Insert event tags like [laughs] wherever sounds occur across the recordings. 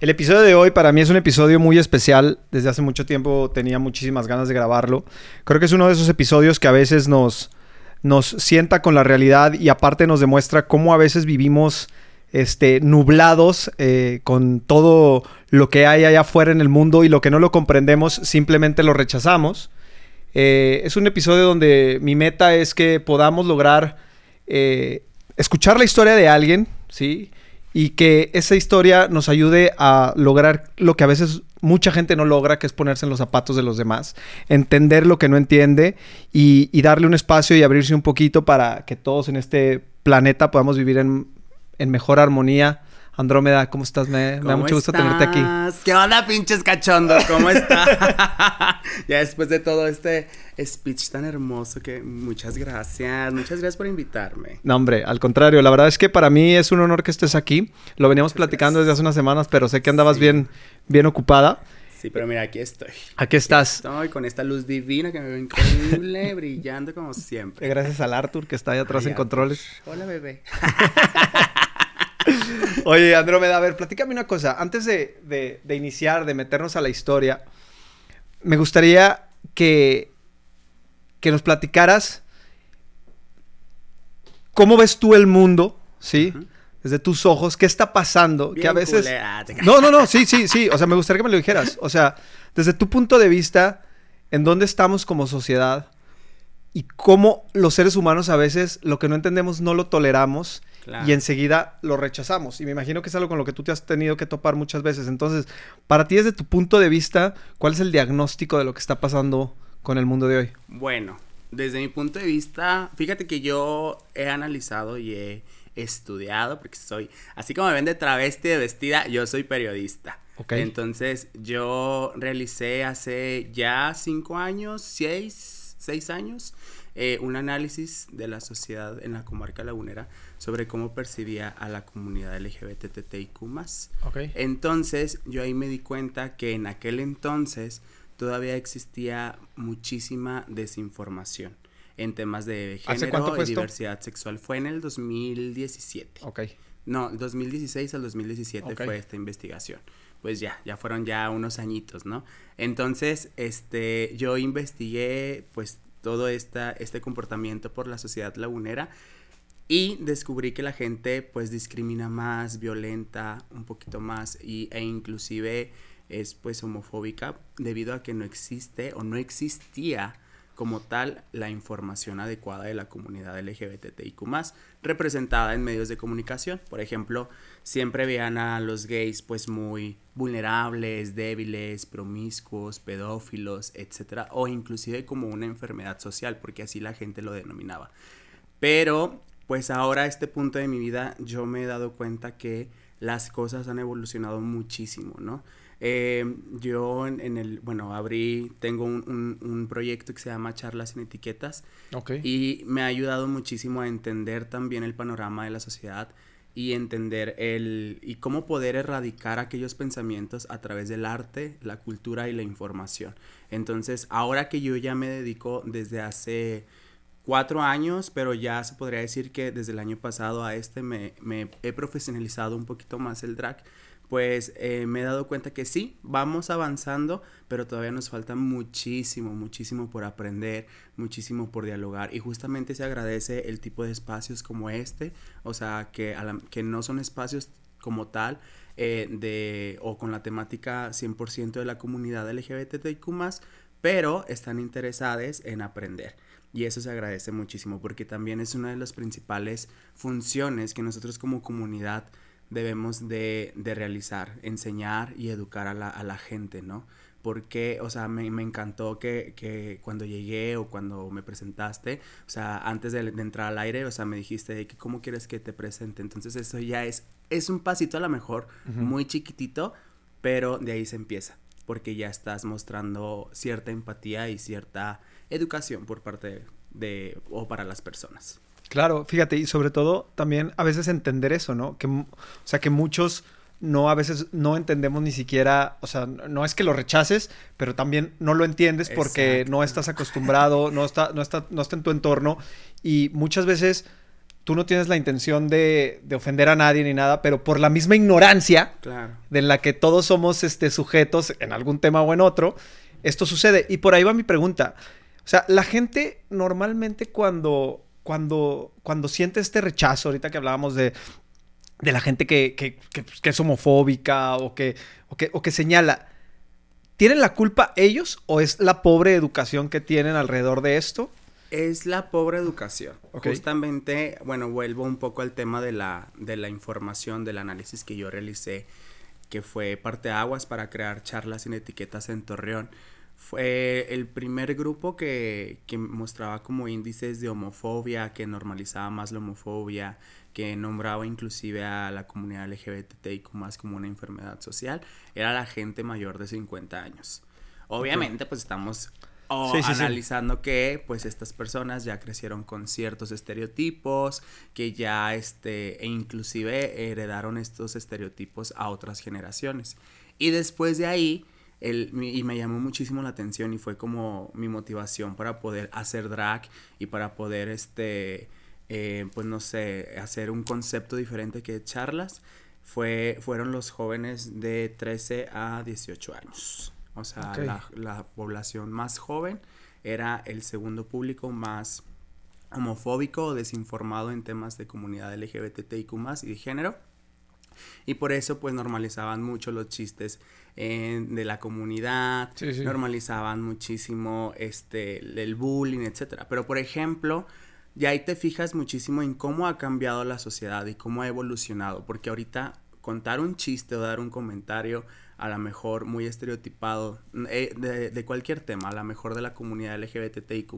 El episodio de hoy para mí es un episodio muy especial. Desde hace mucho tiempo tenía muchísimas ganas de grabarlo. Creo que es uno de esos episodios que a veces nos, nos sienta con la realidad y aparte nos demuestra cómo a veces vivimos este, nublados eh, con todo lo que hay allá afuera en el mundo y lo que no lo comprendemos simplemente lo rechazamos. Eh, es un episodio donde mi meta es que podamos lograr eh, escuchar la historia de alguien, ¿sí? Y que esa historia nos ayude a lograr lo que a veces mucha gente no logra, que es ponerse en los zapatos de los demás, entender lo que no entiende y, darle un espacio y abrirse un poquito para que todos en este planeta podamos vivir en, en mejor armonía Andrómeda, ¿cómo estás? Me, da mucho gusto tenerte aquí. ¿Qué onda, pinches cachondos? ¿Cómo estás? [laughs] ya después de todo este speech tan hermoso que muchas gracias, muchas gracias por invitarme. No, hombre, al contrario, la verdad es que para mí es un honor que estés aquí. Lo veníamos platicando desde hace unas semanas, pero sé que andabas bien, bien ocupada. Sí, pero mira, aquí estoy. Aquí estás. estoy con esta luz divina que me ve increíble, [laughs] brillando como siempre. Gracias al Arthur que está ahí atrás en controles. Hola, bebé. [laughs] Oye, Andrómeda, a ver, platícame una cosa. Antes de, iniciar, de meternos a la historia, me gustaría que, que nos platicaras cómo ves tú el mundo, ¿sí? Desde tus ojos, ¿qué está pasando? que a veces... No, no, no, sí, sí, sí. O sea, me gustaría que me lo dijeras. O sea, desde tu punto de vista, ¿en dónde estamos como sociedad? Y cómo los seres humanos a veces lo que no entendemos no lo toleramos y enseguida lo rechazamos. Y me imagino que es algo con lo que tú te has tenido que topar muchas veces. Entonces, para ti desde tu punto de vista, ¿cuál es el diagnóstico de lo que está pasando con el mundo de hoy? Bueno, desde mi punto de vista, fíjate que yo he analizado y he estudiado, porque soy, así como me ven de travesti de vestida, yo soy periodista. Entonces, yo realicé hace ya cinco años, seis, seis años, eh, un análisis de la sociedad en la comarca lagunera sobre cómo percibía a la comunidad LGBTTIQ+. Okay. Entonces, yo ahí me di cuenta que en aquel entonces todavía existía muchísima desinformación en temas de género y diversidad sexual. Fue en el 2017. Ok. No, 2016 al 2017 fue esta investigación. Pues ya, ya fueron ya unos añitos, ¿no? Entonces, este, yo investigué, pues, todo esta, este comportamiento por la sociedad lagunera y descubrí que la gente pues discrimina más, violenta un poquito más y, e inclusive es pues homofóbica debido a que no existe o no existía como tal la información adecuada de la comunidad LGBTIQ representada en medios de comunicación. Por ejemplo, siempre veían a los gays pues muy vulnerables, débiles, promiscuos, pedófilos, etc. O inclusive como una enfermedad social, porque así la gente lo denominaba. Pero pues ahora a este punto de mi vida yo me he dado cuenta que las cosas han evolucionado muchísimo, ¿no? Eh, yo en, el, bueno, abrí, tengo un, proyecto que se llama Charlas sin Etiquetas. Y me ha ayudado muchísimo a entender también el panorama de la sociedad y entender el, y cómo poder erradicar aquellos pensamientos a través del arte, la cultura y la información. Entonces, ahora que yo ya me dedico desde hace cuatro años, pero ya se podría decir que desde el año pasado a este me, he profesionalizado un poquito más el drag, pues eh, me he dado cuenta que sí, vamos avanzando, pero todavía nos falta muchísimo, muchísimo por aprender, muchísimo por dialogar y justamente se agradece el tipo de espacios como este, o sea, que, que no son espacios como tal, eh, de, o con la temática 100% de la comunidad LGBTIQ+, pero están interesadas en aprender. Y eso se agradece muchísimo porque también es una de las principales funciones que nosotros como comunidad debemos de, realizar, enseñar y educar a la, gente, ¿no? Porque, o sea, me, encantó que, cuando llegué o cuando me presentaste, o sea, antes de, entrar al aire, o sea, me dijiste que cómo quieres que te presente. Entonces eso ya es, es un pasito a lo mejor muy chiquitito, pero de ahí se empieza, porque ya estás mostrando cierta empatía y cierta educación por parte de, o para las personas. Claro, fíjate, y sobre todo también a veces entender eso, ¿no? Que, o sea, que muchos no a veces no entendemos ni siquiera, o sea, no es que lo rechaces, pero también no lo entiendes porque no estás acostumbrado, no está, no está, no está en tu entorno y muchas veces tú no tienes la intención de, ofender a nadie ni nada, pero por la misma ignorancia de la que todos somos este, sujetos en algún tema o en otro, esto sucede. Y por ahí va mi pregunta. O sea, la gente normalmente cuando, cuando, cuando siente este rechazo, ahorita que hablábamos de, de la gente que, que, pues, es homofóbica o que, o que, o que señala, ¿tienen la culpa ellos o es la pobre educación que tienen alrededor de esto? Es la pobre educación. Justamente, bueno, vuelvo un poco al tema de la, de la información, del análisis que yo realicé, que fue parte aguas para crear charlas sin etiquetas en Torreón. Fue el primer grupo que, que mostraba como índices de homofobia, que normalizaba más la homofobia, que nombraba inclusive a la comunidad LGBTIQ más como una enfermedad social, era la gente mayor de 50 años. Obviamente, pues estamos o analizando que pues estas personas ya crecieron con ciertos estereotipos, que ya este, e inclusive heredaron estos estereotipos a otras generaciones. Y después de ahí, el, y me llamó muchísimo la atención y fue como mi motivación para poder hacer drag y para poder, este, eh, pues no sé, hacer un concepto diferente que charlas, fue, fueron los jóvenes de 13 a 18 años. O sea, la, población más joven era el segundo público más homofóbico o desinformado en temas de comunidad LGBTIQ y de género. Y por eso pues normalizaban mucho los chistes de la comunidad, normalizaban muchísimo este, el bullying, etc. Pero por ejemplo, ya ahí te fijas muchísimo en cómo ha cambiado la sociedad y cómo ha evolucionado, porque ahorita contar un chiste o dar un comentario a lo mejor muy estereotipado eh, de, cualquier tema, a lo mejor de la comunidad LGBTIQ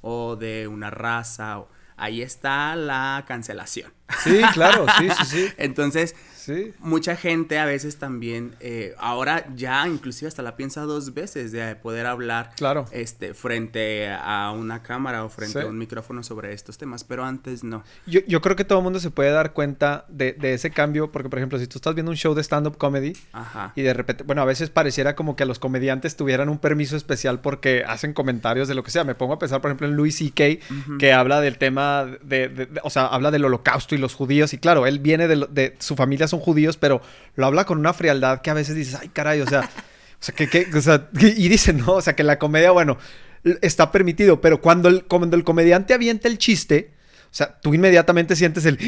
o de una raza, o, ahí está la cancelación. Sí, claro, sí, sí, sí. [laughs] Entonces, Mucha gente a veces también, eh, ahora ya inclusive hasta la piensa dos veces de poder hablar claro. este, frente a una cámara o frente a un micrófono sobre estos temas, pero antes no. Yo, yo creo que todo el mundo se puede dar cuenta de, de, ese cambio, porque por ejemplo, si tú estás viendo un show de stand-up comedy y de repente, bueno, a veces pareciera como que los comediantes tuvieran un permiso especial porque hacen comentarios de lo que sea. Me pongo a pensar, por ejemplo, en Louis C.K., que habla del tema de, o sea, habla del holocausto y los judíos, y claro, él viene de, de su familia son judíos, pero lo habla con una frialdad que a veces dices, ay, caray, o sea, [laughs] o sea, que, o sea, y dicen, no, o sea, que la comedia, bueno, está permitido, pero cuando el, cuando el comediante avienta el chiste, o sea, tú inmediatamente sientes el...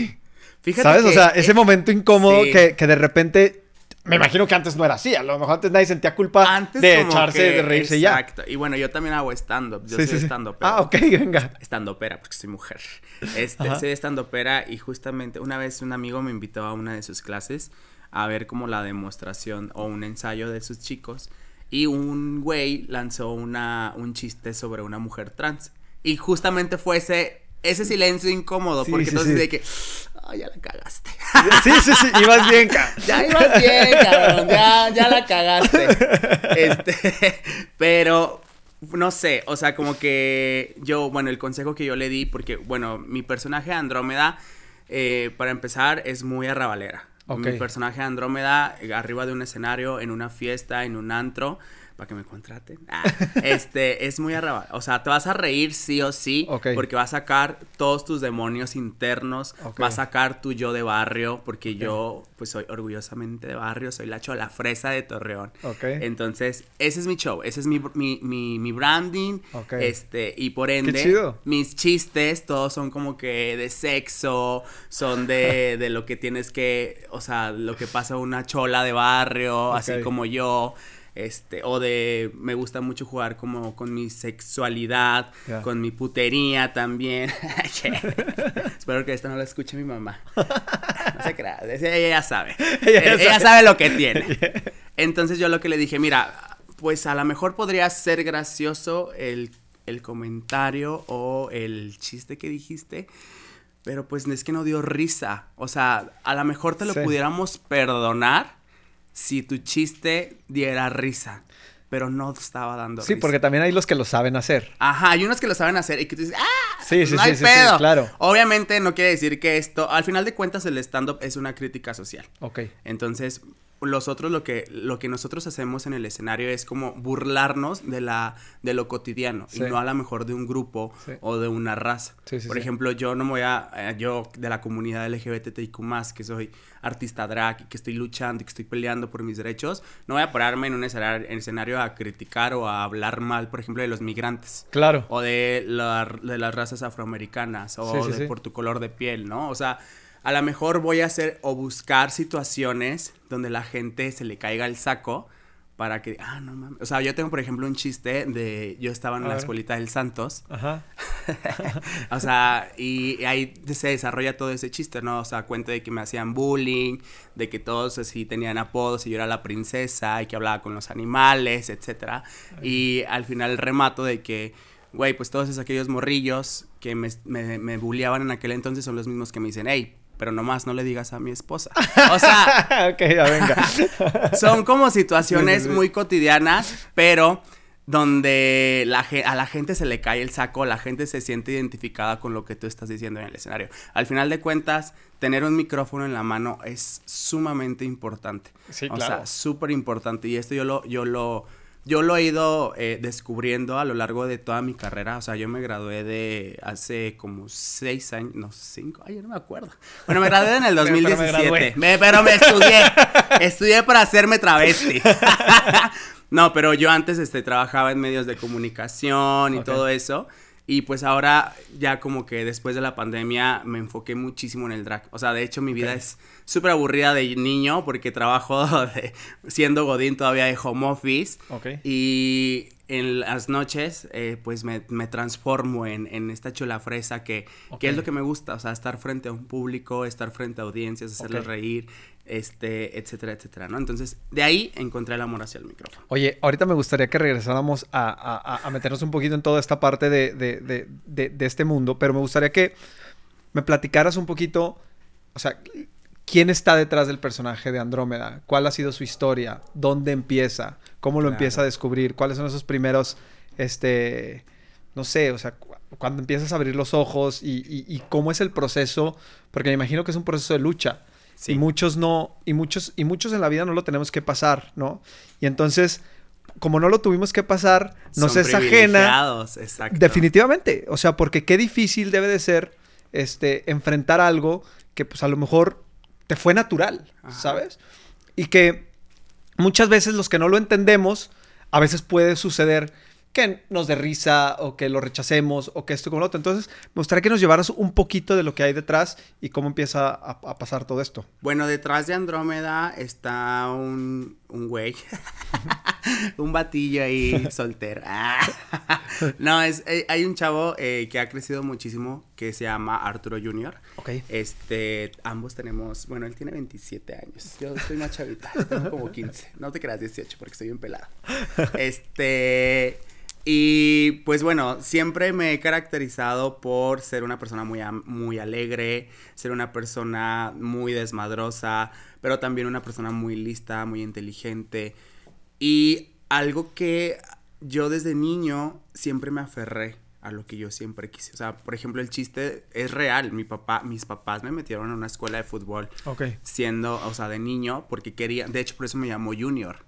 Fíjate ¿Sabes? o sea, ese momento incómodo que, que de repente me imagino que antes no era así. A lo mejor antes nadie sentía culpa de echarse, de reírse ya. Exacto. Y bueno, yo también hago stand-up. Yo soy stand-up. Ah, ok, venga. Stand-upera, porque soy mujer. [laughs] Este, soy stand-upera y justamente una vez un amigo me invitó a una de sus clases a ver como la demostración o un ensayo de sus chicos. Y un güey lanzó una, un chiste sobre una mujer trans. Y justamente fue ese, ese silencio incómodo, porque entonces de que Ay, ya la cagaste. Sí, sí, sí, ibas bien, cabrón. [laughs] Ya ibas bien, cabrón, ya, ya la cagaste. [laughs] Este, [laughs] pero, no sé, o sea, como que yo, bueno, el consejo que yo le di, porque, bueno, mi personaje Andrómeda, eh, para empezar, es muy arrabalera. Mi personaje Andrómeda, arriba de un escenario, en una fiesta, en un antro, para que me contraten. Ah, este, es muy arrabal. O sea, te vas a reír sí o sí, porque va a sacar todos tus demonios internos, va a sacar tu yo de barrio, porque yo, pues, soy orgullosamente de barrio, soy la chola fresa de Torreón. Entonces, ese es mi show, ese es mi, mi, mi, branding, este, y por ende, mis chistes, todos son como que de sexo, son de, [laughs] de lo que tienes que, o sea, lo que pasa una chola de barrio, así como yo este, o de me gusta mucho jugar como con mi sexualidad, con mi putería también. [laughs] Espero que esta no la escuche mi mamá. No se crea, ella ya sabe. [laughs] ella, sabe. lo que tiene. [laughs] Entonces yo lo que le dije, mira, pues a lo mejor podría ser gracioso el, el comentario o el chiste que dijiste. Pero pues es que no dio risa. O sea, a lo mejor te lo pudiéramos perdonar si tu chiste diera risa. Pero no estaba dando sí, risa. Sí, porque también hay los que lo saben hacer. Ajá, hay unos que lo saben hacer y que tú dices, ¡ah! Sí, sí, no hay sí, pedo. sí, claro. Obviamente no quiere decir que esto, al final de cuentas el stand-up es una crítica social. Ok. Entonces, los otros lo que, lo que nosotros hacemos en el escenario es como burlarnos de, la, de lo cotidiano y no a lo mejor de un grupo Sí. o de una raza. Sí, Por ejemplo, yo no me voy a, eh, yo de la comunidad LGBTIQ+, que soy artista drag y que estoy luchando y que estoy peleando por mis derechos, no voy a pararme en un escenario, en escenario a criticar o a hablar mal, por ejemplo, de los migrantes. Claro. O de, la- de las razas afroamericanas, o de por tu color de piel, ¿no? O sea, a lo mejor voy a hacer o buscar situaciones donde la gente se le caiga el saco para que, ah, no mames. O sea, yo tengo, por ejemplo, un chiste de, yo estaba en A la ver. escuelita del Santos, Ajá. [laughs] o sea, y ahí se desarrolla todo ese chiste, ¿no? O sea, cuenta de que me hacían bullying, de que todos así tenían apodos y yo era la princesa y que hablaba con los animales, etcétera. Y al final remato de que, güey, pues todos esos aquellos morrillos que me, me, me bulleaban en aquel entonces son los mismos que me dicen, hey, pero nomás no le digas a mi esposa. O sea, [laughs] ok, ya venga. [laughs] son como situaciones muy cotidianas, pero donde la, a la gente se le cae el saco, la gente se siente identificada con lo que tú estás diciendo en el escenario. Al final de cuentas, tener un micrófono en la mano es sumamente importante. Sí, o claro. sea, súper importante. Y esto yo lo, yo lo, yo lo he ido eh, descubriendo a lo largo de toda mi carrera. O sea, yo me gradué de hace como seis años, no, cinco, ay, yo no me acuerdo. Bueno, me gradué en el [laughs] Pero- pero me 2017. pero me estudié. [laughs] estudié para hacerme travesti. [laughs] no, pero yo antes este, trabajaba en medios de comunicación y todo eso. Y pues ahora ya como que después de la pandemia me enfoqué muchísimo en el drag. O sea, de hecho mi vida es súper aburrida de niño porque trabajo [laughs] de- siendo godín todavía de home office. Y en las noches, eh, pues me, me transformo en, en esta chula fresa que, que es lo que me gusta. O sea, estar frente a un público, estar frente a audiencias, hacerles reír, este, etcétera, etcétera, ¿no? Entonces, de ahí encontré el amor hacia el micrófono. Oye, ahorita me gustaría que regresáramos a, a- a- meternos un poquito en toda esta parte de, de- de- de- de este mundo, pero me gustaría que me platicaras un poquito, o sea, quién está detrás del personaje de Andrómeda, cuál ha sido su historia, dónde empieza, cómo lo Claro. empieza a descubrir, cuáles son esos primeros, este, no sé, o sea, cu- cuando empiezas a abrir los ojos y, y- y cómo es el proceso, porque me imagino que es un proceso de lucha. Sí. Y muchos no, y muchos, y muchos en la vida no lo tenemos que pasar, ¿no? Y entonces, como no lo tuvimos que pasar, nos Son es ajena. Exacto. Definitivamente. O sea, porque qué difícil debe de ser este, enfrentar algo que pues a lo mejor te fue natural, Ajá. ¿sabes? Y que muchas veces los que no lo entendemos, a veces puede suceder que nos dé risa o que lo rechacemos o que esto como lo otro. Entonces, me gustaría que nos llevaras un poquito de lo que hay detrás y cómo empieza a, a pasar todo esto. Bueno, detrás de Andrómeda está un, un güey. [laughs] un batillo ahí [laughs] soltero. [laughs] No, es, eh, hay un chavo eh, que ha crecido muchísimo que se llama Arturo Junior. Ok. Este, ambos tenemos, bueno, él tiene 27 años. Yo soy más chavita, tengo como 15. No te creas 18 porque estoy bien pelado. Este, y pues bueno, siempre me he caracterizado por ser una persona muy, muy alegre, ser una persona muy desmadrosa, pero también una persona muy lista, muy inteligente. Y algo que yo desde niño siempre me aferré a lo que yo siempre quise. O sea, por ejemplo, el chiste es real. Mi papá, mis papás me metieron a una escuela de fútbol Ok. siendo, o sea, de niño, porque querían, de hecho, por eso me llamó Junior.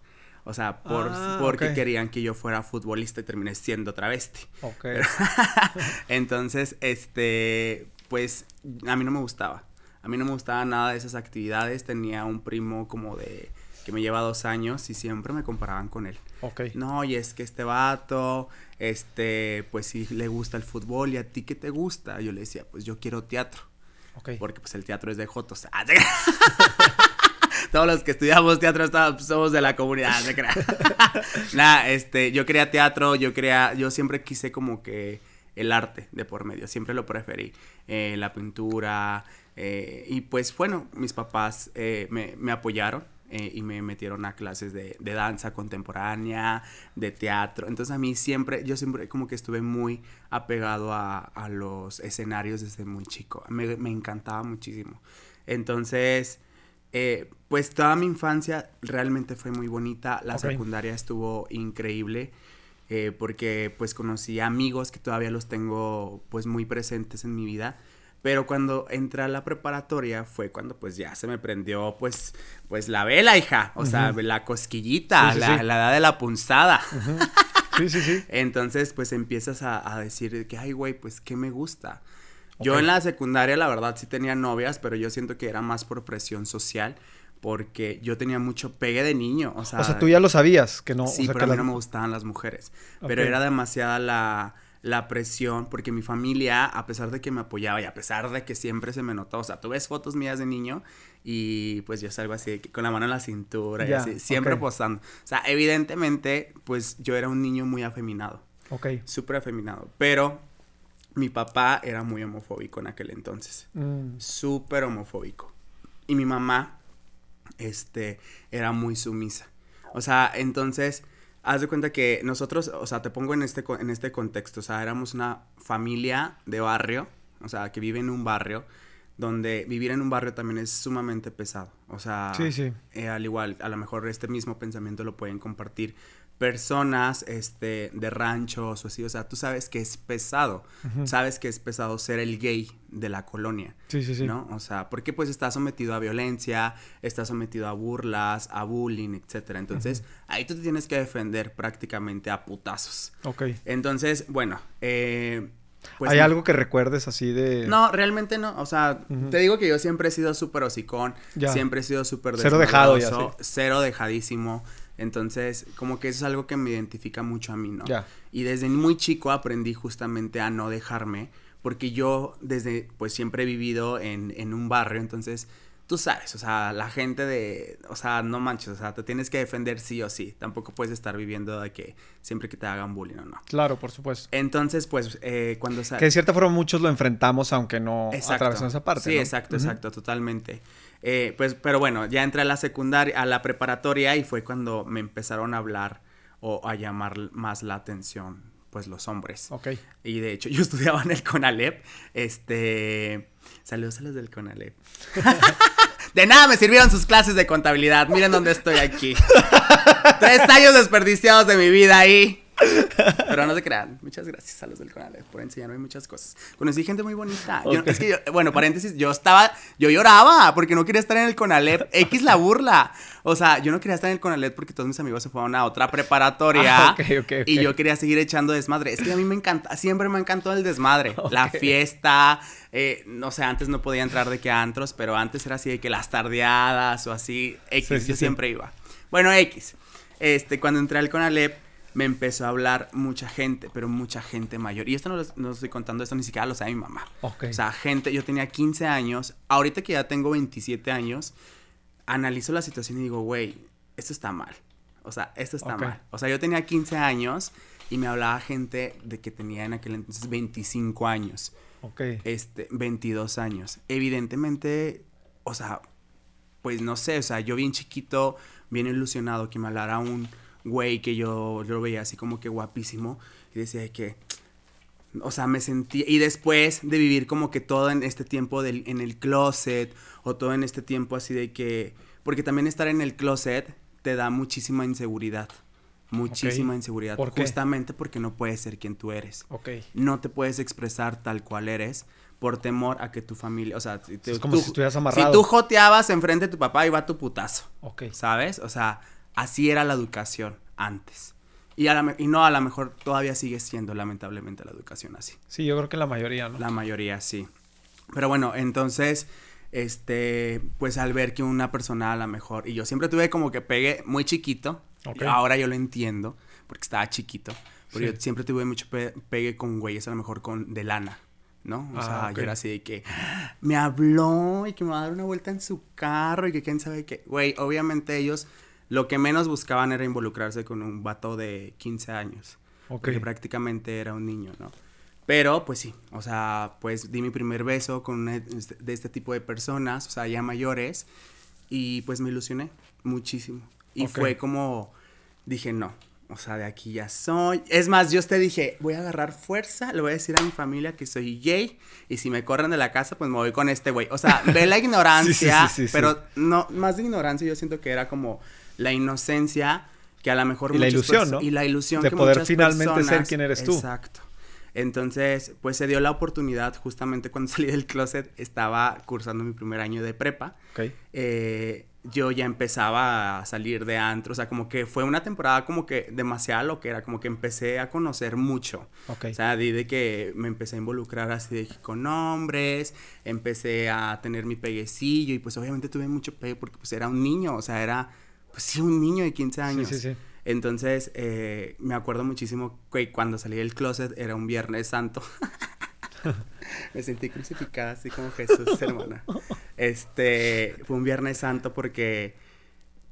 O sea, por, Ah, porque querían que yo fuera futbolista y terminé siendo travesti. Ok. [laughs] Entonces, este, pues a mí no me gustaba. A mí no me gustaba nada de esas actividades. Tenía un primo como de que me lleva dos años y siempre me comparaban con él. Ok. No, y es que este vato, este, pues sí le gusta el fútbol y a ti qué te gusta. Yo le decía, pues yo quiero teatro, Ok. porque pues el teatro es de Jotos. [laughs] Todos los que estudiamos teatro está- somos de la comunidad, se crea. Nada, este, yo quería teatro, yo quería, yo siempre quise como que el arte de por medio, siempre lo preferí, eh, la pintura, eh, y pues bueno, mis papás eh, me, me apoyaron eh, y me metieron a clases de, de danza contemporánea, de teatro, entonces a mí siempre, yo siempre como que estuve muy apegado a, a los escenarios desde muy chico, me, me encantaba muchísimo, entonces... Eh, pues toda mi infancia realmente fue muy bonita, la secundaria estuvo increíble eh, porque pues conocí amigos que todavía los tengo pues muy presentes en mi vida. Pero cuando entré a la preparatoria fue cuando pues ya se me prendió pues, pues la vela, hija. O sea, la cosquillita, la, edad de la punzada. Sí, sí, sí. [laughs] Entonces pues empiezas a, decir que, ay, güey, pues, ¿qué me gusta? Yo en la secundaria, la verdad, sí tenía novias, pero yo siento que era más por presión social porque yo tenía mucho pegue de niño, o sea... O sea, tú ya lo sabías, que no... Sí, pero a mí no me gustaban las mujeres, pero era demasiada la, la, presión, porque mi familia, a pesar de que me apoyaba y a pesar de que siempre se me notó, o sea, tú ves fotos mías de niño y pues yo salgo así, con la mano en la cintura y así, siempre posando. O sea, evidentemente, pues yo era un niño muy afeminado. Ok. Súper afeminado, pero mi papá era muy homofóbico en aquel entonces. Mm. Súper homofóbico. Y mi mamá, este, era muy sumisa. O sea, entonces, haz de cuenta que nosotros, o sea, te pongo en este, en este contexto, o sea, éramos una familia de barrio, o sea, que vive en un barrio, donde vivir en un barrio también es sumamente pesado. O sea, sí, sí. Eh, al igual, a lo mejor este mismo pensamiento lo pueden compartir personas este, de ranchos o así, o sea, tú sabes que es pesado, sabes que es pesado ser el gay de la colonia, sí, sí, sí. ¿no? O sea, porque pues está sometido a violencia, está sometido a burlas, a bullying, etcétera. Entonces, ahí tú te tienes que defender prácticamente a putazos. Ok. Entonces, bueno, eh, pues ¿Hay algo que recuerdes así de...? No, realmente no. O sea, te digo que yo siempre he sido súper hocicón. Siempre he sido súper Cero dejado ya, Cero dejadísimo. Entonces, como que eso es algo que me identifica mucho a mí, ¿no? Y desde muy chico aprendí justamente a no dejarme, porque yo desde, pues siempre he vivido en, en un barrio, entonces tú sabes, o sea, la gente de, o sea, no manches, o sea, te tienes que defender sí o sí. Tampoco puedes estar viviendo de que siempre que te hagan bullying o no. Claro, por supuesto. Entonces, pues, eh, cuando... Que de cierta forma muchos lo enfrentamos, aunque no atravesamos esa parte. Sí, exacto, exacto, totalmente. Eh, pues, pero bueno, ya entré a la secundaria, a la preparatoria y fue cuando me empezaron a hablar o a llamar más la atención, pues, los hombres. Ok. Y de hecho, [laughs] yo estudiaba en el CONALEP, este... Saludos a los del CONALEP. [laughs] De nada me sirvieron sus clases de contabilidad. Miren dónde estoy aquí. Tres años desperdiciados de mi vida ahí. Pero no se crean. Muchas gracias a los del Conalep por enseñarme muchas cosas. Conocí gente muy bonita. es que bueno, paréntesis, yo estaba, yo lloraba porque no quería estar en el Conalep. X la burla. O sea, yo no quería estar en el Conalep porque todos mis amigos se fueron a otra preparatoria. Ah, y yo quería seguir echando desmadre. Es que a mí me encanta, siempre me encantó el desmadre. [laughs] La fiesta. Eh, no sé, antes no podía entrar de que antros, pero antes era así de que las tardeadas o así. X, yo siempre iba. Bueno, X. Este, cuando entré al Conalep me empezó a hablar mucha gente, pero mucha gente mayor. Y esto no lo, estoy contando, esto ni siquiera lo sabe mi mamá. O sea, gente, yo tenía 15 años, ahorita que ya tengo 27 años, analizo la situación y digo, güey, esto está mal. O sea, esto está mal. O sea, yo tenía 15 años y me hablaba gente de que tenía en aquel entonces 25 años. Ok. Este, 22 años. Evidentemente, o sea, pues no sé, o sea, yo bien chiquito, bien ilusionado que me hablara un güey que yo, lo veía así como que guapísimo y decía que, o sea, me sentía, y después de vivir como que todo en este tiempo del, en el closet o todo en este tiempo así de que, porque también estar en el closet te da muchísima inseguridad. Muchísima inseguridad. Justamente porque no puedes ser quien tú eres. No te puedes expresar tal cual eres por temor a que tu familia, o sea, es como si estuvieras amarrado. Si tú joteabas enfrente de tu papá, iba tu putazo. Ok. ¿Sabes? O sea, Así era la educación antes. Y, y no, a lo mejor todavía sigue siendo lamentablemente la educación así. Sí, yo creo que la mayoría, ¿no? La mayoría, sí. Pero bueno, entonces, este, pues al ver que una persona a lo mejor, y yo siempre tuve como que pegue muy chiquito, ahora yo lo entiendo, porque estaba chiquito, pero yo siempre tuve mucho pegue con güeyes a lo mejor con de lana. ¿no? O ah, sea, yo era así de que me habló y que me va a dar una vuelta en su carro y que quién sabe qué. Güey, obviamente ellos lo que menos buscaban era involucrarse con un vato de 15 años. Porque prácticamente era un niño, ¿no? Pero, pues sí, o sea, pues di mi primer beso con este, de este tipo de personas, o sea, ya mayores, y pues me ilusioné muchísimo. Y fue como, dije, no, o sea, de aquí ya soy. Es más, yo te dije, voy a agarrar fuerza, le voy a decir a mi familia que soy gay, y si me corren de la casa, pues me voy con este güey. O sea, ve la [laughs] ignorancia, pero no, más de ignorancia, yo siento que era como la inocencia que a lo mejor... Y la ilusión, ¿no? Y la ilusión de poder finalmente ser quien eres tú. Exacto. Entonces, pues se dio la oportunidad, justamente cuando [laughs] salí del closet, estaba cursando mi primer año de prepa. Ok. Eh, yo ya empezaba a salir de antro, o sea, como que fue una temporada como que demasiado lo que era, como que empecé a conocer mucho. Ok. O sea, de, de que me empecé a involucrar así de que con hombres, empecé a tener mi peguecillo y pues obviamente tuve mucho pegue porque pues era un niño, o sea, era pues sí un niño de 15 años. Sí, sí, sí. Entonces, eh, me acuerdo muchísimo que cuando salí del closet era un Viernes Santo. [laughs] me sentí crucificada así como Jesús, [laughs] hermana. Este, fue un Viernes Santo porque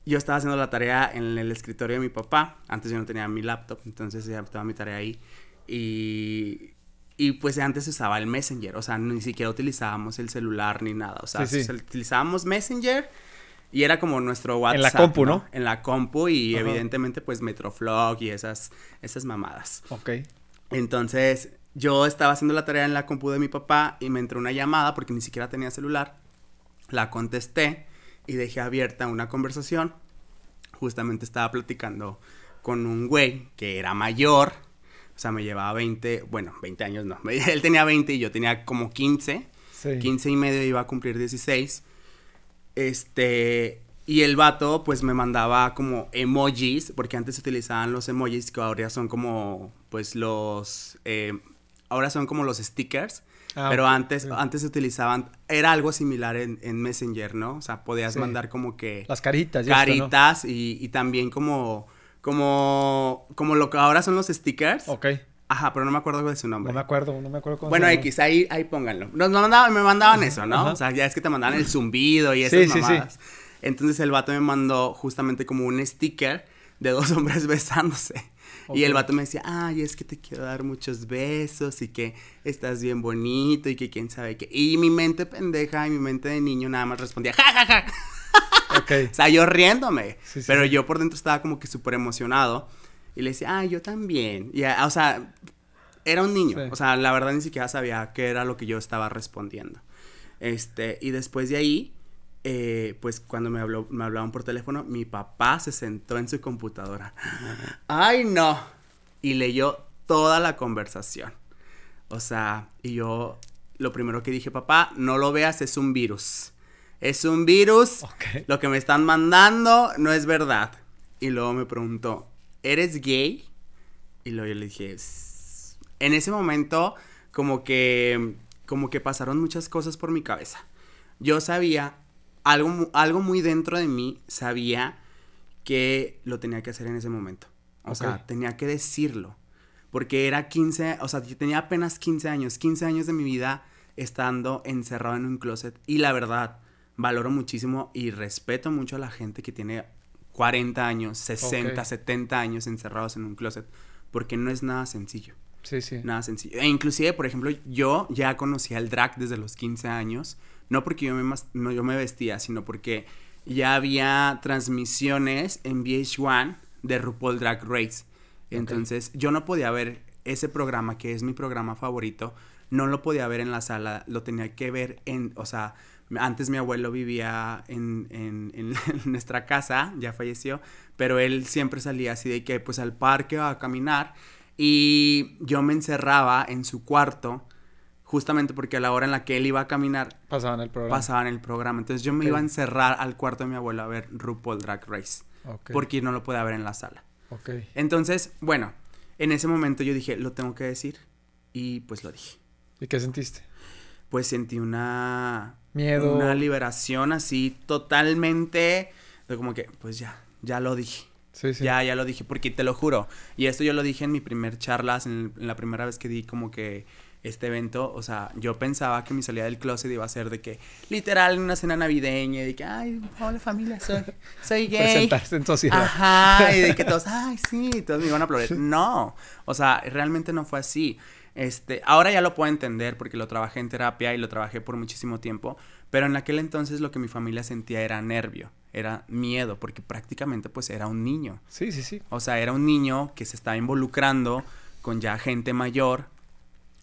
yo estaba haciendo la tarea en el escritorio de mi papá. Antes yo no tenía mi laptop, entonces ya estaba mi tarea ahí. Y, y pues antes usaba el Messenger, o sea, ni siquiera utilizábamos el celular ni nada. O sea, Sí, sí. utilizábamos Messenger y era como nuestro WhatsApp. En la compu, ¿no? En la compu y Ajá. evidentemente pues Metroflog y esas, esas mamadas. Ok. Entonces yo estaba haciendo la tarea en la compu de mi papá y me entró una llamada porque ni siquiera tenía celular. La contesté y dejé abierta una conversación. Justamente estaba platicando con un güey que era mayor. O sea, me llevaba 20, bueno, 20 años no. [laughs] Él tenía 20 y yo tenía como 15. Sí. 15 y medio iba a cumplir 16. Este, y el vato pues me mandaba como emojis, porque antes se utilizaban los emojis que ahora son como pues los, eh, ahora son como los stickers. Ah, pero antes, sí. antes se utilizaban, era algo similar en, en Messenger, ¿no? O sea, podías Sí. mandar como que Las caritas. y esto, ¿no? caritas y, y también como, como, como lo que ahora son los stickers. Ok. Ajá, pero no me acuerdo de su nombre. No me acuerdo, no me acuerdo cómo Bueno, se. X, ahí, ahí pónganlo. Nos mandaban, me mandaban eso, ¿no? Ajá. O sea, ya es que te mandaban el zumbido y Sí, esas sí, sí. mamadas. Entonces el vato me mandó justamente como un sticker de dos [laughs] hombres besándose. Y el vato me decía, ay, es que te quiero dar muchos besos y que estás bien bonito y que quién sabe qué. Y mi mente pendeja y mi mente de niño nada más respondía, ja, ja, ja. Ok. [laughs] O sea, yo riéndome. Sí, sí, pero sí. yo por dentro estaba como que súper emocionado. Y le decía, ay, yo también. Y, ah, o sea, era un niño. Sí. O sea, la verdad ni siquiera sabía qué era lo que yo estaba respondiendo. Este, y después de ahí, eh, pues cuando me, habló, me hablaban por teléfono, mi papá se sentó en su computadora. ¡Ay, no! Y leyó toda la conversación. O sea, y yo lo primero que dije, papá, no lo veas, es un virus. Es un virus. Ok. Lo que me están mandando no es verdad. Y luego me preguntó, ¿eres gay? Y luego yo le dije, en ese momento como que como que pasaron muchas cosas por mi cabeza. Yo sabía algo algo muy dentro de mí sabía que lo tenía que hacer en ese momento. O Ok. sea, tenía que decirlo. Porque era 15, o sea, yo tenía apenas 15 años, 15 años de mi vida estando encerrado en un closet. Y la verdad, valoro muchísimo y respeto mucho a la gente que tiene 40 años, 60, Ok. 70 años encerrados en un closet. Porque no es nada sencillo. Sí, sí. Nada sencillo. E inclusive, por ejemplo, yo ya conocía el drag desde los 15 años. No porque yo me, no, yo me vestía, sino porque ya había transmisiones en VH1 de RuPaul Drag Race. Entonces, yo no podía ver ese programa, que es mi programa favorito, no lo podía ver en la sala, lo tenía que ver en, o sea, antes mi abuelo vivía en, en- [laughs] en nuestra casa, ya falleció, pero él siempre salía así de que pues al parque a caminar y yo me encerraba en su cuarto justamente porque a la hora en la que él iba a caminar Pasaban el programa. pasaban el programa. Entonces yo me Ok. iba a encerrar al cuarto de mi abuelo a ver RuPaul Drag Race Ok. porque no lo podía ver en la sala. Ok. Entonces, bueno, en ese momento yo dije, lo tengo que decir y pues lo dije. ¿Y qué sentiste? Pues sentí una Miedo. una liberación así totalmente de como que pues ya, ya lo dije. Sí, sí. Ya, ya lo dije, porque te lo juro. Y esto yo lo dije en mi primer charlas, en, en la primera vez que di como que este evento. O sea, yo pensaba que mi salida del closet iba a ser de que, literal, en una cena navideña, y de que, ay, hola familia, soy, soy gay. Presentarse en sociedad. Ajá, y de que todos, ay, sí, todos me iban a aplaudir. No, o sea, realmente no fue así. Este, ahora ya lo puedo entender porque lo trabajé en terapia y lo trabajé por muchísimo tiempo, pero en aquel entonces lo que mi familia sentía era nervio, era miedo, porque prácticamente pues era un niño. Sí, sí, sí. O sea, era un niño que se estaba involucrando con ya gente mayor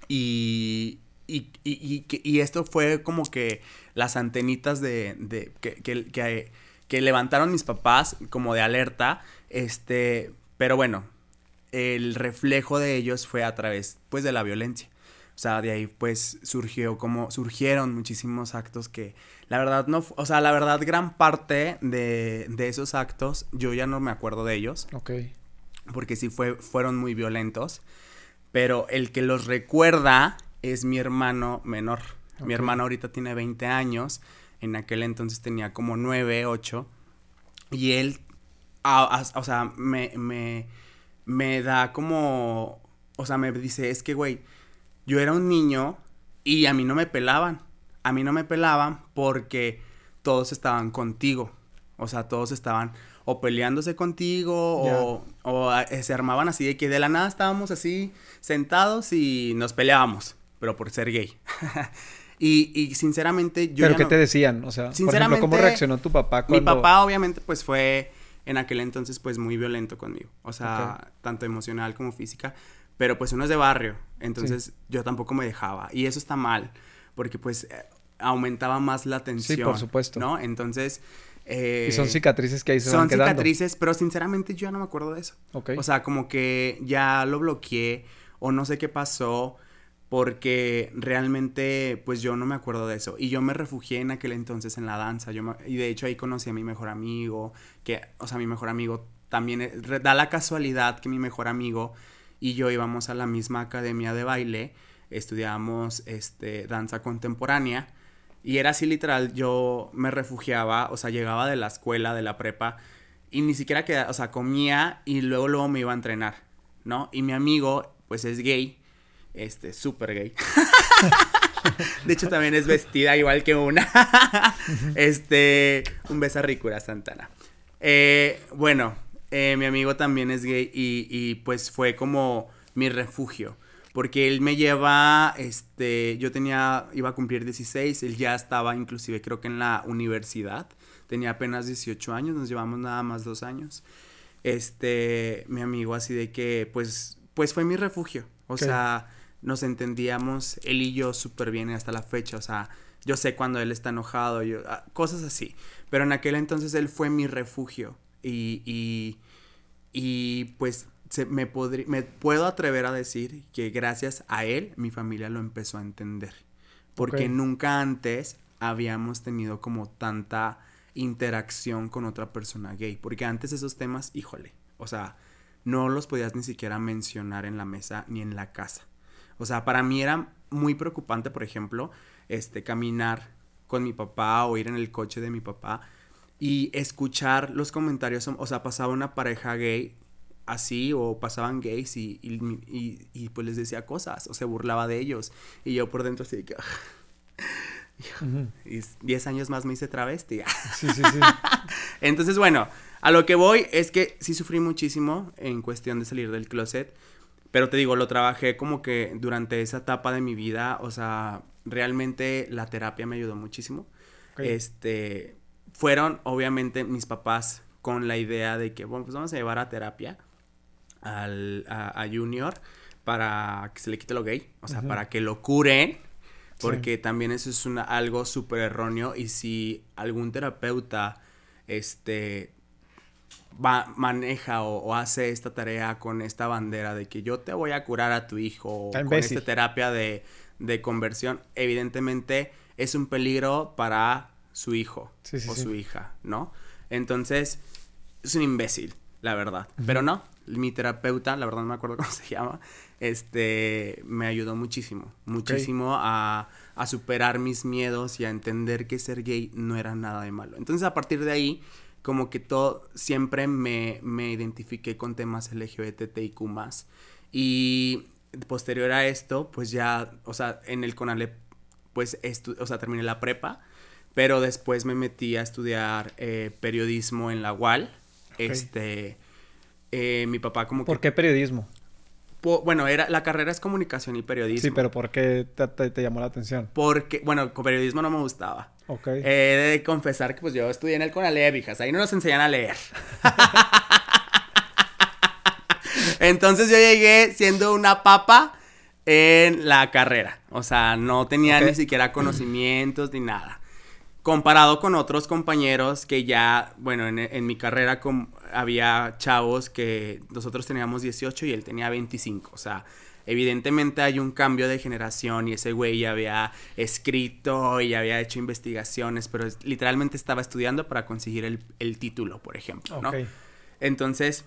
y, y, y, y esto fue como que las antenitas de, de que, que, que, que levantaron mis papás como de alerta, este, pero bueno, el reflejo de ellos fue a través, pues, de la violencia. O sea, de ahí, pues, surgió como, surgieron muchísimos actos que, la verdad, no, o sea, la verdad, gran parte de, de esos actos, yo ya no me acuerdo de ellos. Ok. Porque sí fue, fueron muy violentos. Pero el que los recuerda es mi hermano menor. Mi hermano ahorita tiene 20 años. En aquel entonces tenía como 9, 8. Y él, o sea, me, me, me da como, o sea, me dice, es que, güey, yo era un niño y a mí no me pelaban. A mí no me pelaban porque todos estaban contigo. O sea, todos estaban o peleándose contigo o, eh, se armaban así de que de la nada estábamos así sentados y nos peleábamos, pero por ser gay. [laughs] y, sinceramente yo... ¿Pero qué te decían? O sea, por ejemplo, ¿cómo reaccionó tu papá cuando... Mi papá obviamente pues fue en aquel entonces pues muy violento conmigo, o sea, tanto emocional como física, pero pues uno es de barrio, entonces yo tampoco me dejaba y eso está mal, porque pues eh, aumentaba más la tensión. Sí, por supuesto. ¿No? Entonces... Eh, y son cicatrices que ahí se van quedando. Son cicatrices, pero sinceramente yo ya no me acuerdo de eso. Ok. O sea, como que ya lo bloqueé o no sé qué pasó porque realmente pues yo no me acuerdo de eso. Y yo me refugié en aquel entonces en la danza. Yo y de hecho ahí conocí a mi mejor amigo que o sea mi mejor amigo también da la casualidad que mi mejor amigo y yo íbamos a la misma academia de baile estudiábamos este danza contemporánea. Y era así literal yo me refugiaba o sea llegaba de la escuela de la prepa y ni siquiera quedaba o sea comía y luego luego me iba a entrenar no y mi amigo pues es gay este, súper gay. [laughs] de hecho, también es vestida igual que una. [laughs] este, un beso a Ricura Santana. Eh, bueno, eh, mi amigo también es gay y, y, pues fue como mi refugio. Porque él me lleva, este, yo tenía, iba a cumplir 16, él ya estaba inclusive creo que en la universidad, tenía apenas 18 años, nos llevamos nada más dos años. Este, mi amigo así de que, pues, pues fue mi refugio. O sea, nos entendíamos él y yo súper bien hasta la fecha, o sea, yo sé cuando él está enojado, yo, ah, cosas así, pero en aquel entonces él fue mi refugio y, y, y pues se, me, me puedo atrever a decir que gracias a él mi familia lo empezó a entender, porque nunca antes habíamos tenido como tanta interacción con otra persona gay, porque antes esos temas, híjole, o sea, no los podías ni siquiera mencionar en la mesa ni en la casa. O sea, para mí era muy preocupante, por ejemplo, este, caminar con mi papá o ir en el coche de mi papá y escuchar los comentarios, o sea, pasaba una pareja gay así o pasaban gays y, y, pues les decía cosas o se burlaba de ellos y yo por dentro así de que... [laughs] Y 10 años más me hice travesti. [laughs] Sí, sí, sí. Entonces, bueno, a lo que voy es que sí sufrí muchísimo en cuestión de salir del closet. Pero te digo, lo trabajé como que durante esa etapa de mi vida, o sea, realmente la terapia me ayudó muchísimo. Este, fueron obviamente mis papás con la idea de que, bueno, pues vamos a llevar a terapia al, a, Junior para que se le quite lo gay, o sea, para que lo curen, porque también eso es una, algo súper erróneo y si algún terapeuta, este, va, maneja o, hace esta tarea con esta bandera de que yo te voy a curar a tu hijo con esta terapia de, conversión, evidentemente es un peligro para su hijo o su hija, ¿no? Entonces, es un imbécil, la verdad. Pero no, mi terapeuta, la verdad no me acuerdo [laughs] cómo se llama, este, me ayudó muchísimo, muchísimo a, a, superar mis miedos y a entender que ser gay no era nada de malo. Entonces, a partir de ahí, como que todo, siempre me, me identifiqué con temas LGBTIQ más. Y posterior a esto, pues ya, o sea, en el CONALEP, pues, o sea, terminé la prepa, pero después me metí a estudiar eh, periodismo en la UAL. Este, eh, mi papá como ¿Por qué periodismo? bueno, era, la carrera es comunicación y periodismo. Sí, pero ¿por qué te, llamó la atención? Porque, bueno, periodismo no me gustaba. Ok. He de confesar que pues yo estudié en el Conalep, hijas. Ahí no nos enseñan a leer. [laughs] Entonces yo llegué siendo una papa en la carrera. O sea, no tenía ni siquiera conocimientos ni nada. comparado con otros compañeros que ya, bueno, en, mi carrera había chavos que nosotros teníamos 18 y él tenía 25, o sea, evidentemente hay un cambio de generación y ese güey ya había escrito y había hecho investigaciones, pero literalmente estaba estudiando para conseguir el, título, por ejemplo, ¿no? Entonces,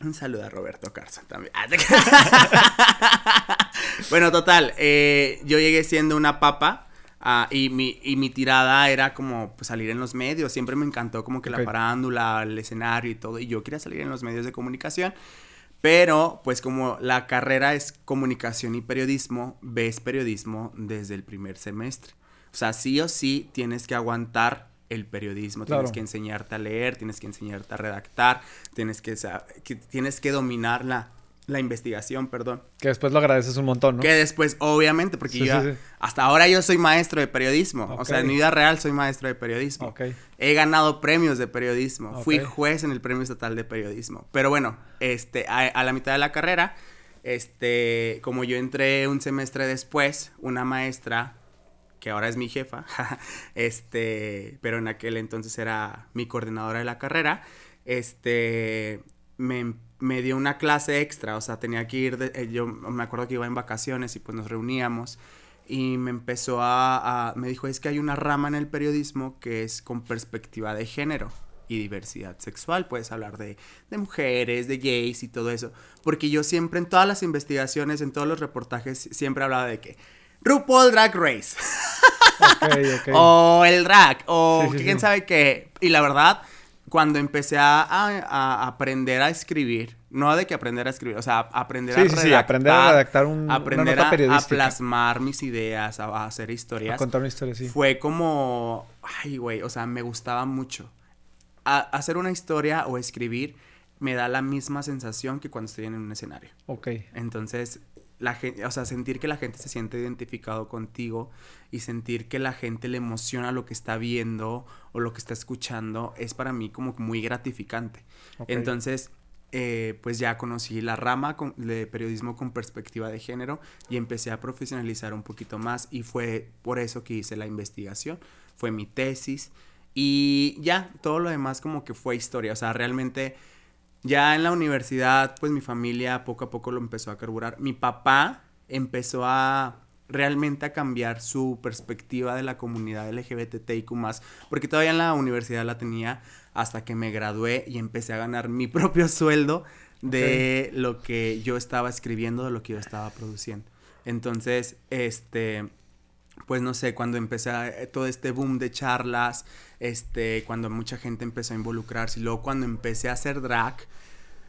un saludo a Roberto Carson también. [laughs] bueno, total, eh, yo llegué siendo una papa Ah, y, mi, y mi tirada era como pues, salir en los medios. Siempre me encantó como que la parándula, el escenario y todo. Y yo quería salir en los medios de comunicación. Pero, pues como la carrera es comunicación y periodismo, ves periodismo desde el primer semestre. O sea, sí o sí tienes que aguantar el periodismo, tienes que enseñarte a leer, tienes que enseñarte a redactar, tienes que, que, tienes que dominar la, la investigación, perdón. Que después lo agradeces un montón, ¿no? Que después, obviamente, porque yo hasta ahora yo soy maestro de periodismo. O sea, en mi vida real soy maestro de periodismo. Okay. He ganado premios de periodismo. Fui juez en el Premio Estatal de Periodismo. Pero bueno, este, a, la mitad de la carrera, este, como yo entré un semestre después, una maestra, que ahora es mi jefa, [laughs] este, pero en aquel entonces era mi coordinadora de la carrera, este, me me dio una clase extra, o sea, tenía que ir, eh, yo me acuerdo que iba en vacaciones y pues nos reuníamos y me empezó a, me dijo, es que hay una rama en el periodismo que es con perspectiva de género y diversidad sexual, puedes hablar de, de mujeres, de gays y todo eso, porque yo siempre en todas las investigaciones, en todos los reportajes, siempre hablaba de que RuPaul Drag Race. [laughs] o el drag, o quién sabe qué. Y la verdad, cuando empecé a, aprender a escribir, no de que aprender a escribir, o sea, aprender a redactar. Sí, aprender a redactar un, aprender una nota a, a, plasmar mis ideas, a, hacer historias. A contar una historia, sí. Fue como, ay, güey, o sea, me gustaba mucho. hacer una historia o escribir me da la misma sensación que cuando estoy en un escenario. Ok. Entonces, la gente, o sea, sentir que la gente se siente identificado contigo y sentir que la gente le emociona lo que está viendo o lo que está escuchando es para mí como muy gratificante. Entonces, eh, pues ya conocí la rama de periodismo con perspectiva de género y empecé a profesionalizar un poquito más y fue por eso que hice la investigación, fue mi tesis y ya, todo lo demás como que fue historia, o sea, realmente ya en la universidad, pues mi familia poco a poco lo empezó a carburar. Mi papá empezó a realmente a cambiar su perspectiva de la comunidad LGBTIQ más, porque todavía en la universidad la tenía hasta que me gradué y empecé a ganar mi [laughs] propio sueldo de lo que yo estaba escribiendo, de lo que yo estaba produciendo. Entonces, este, pues no sé, cuando empecé a, todo este boom de charlas, este, cuando mucha gente empezó a involucrarse, y luego cuando empecé a hacer drag,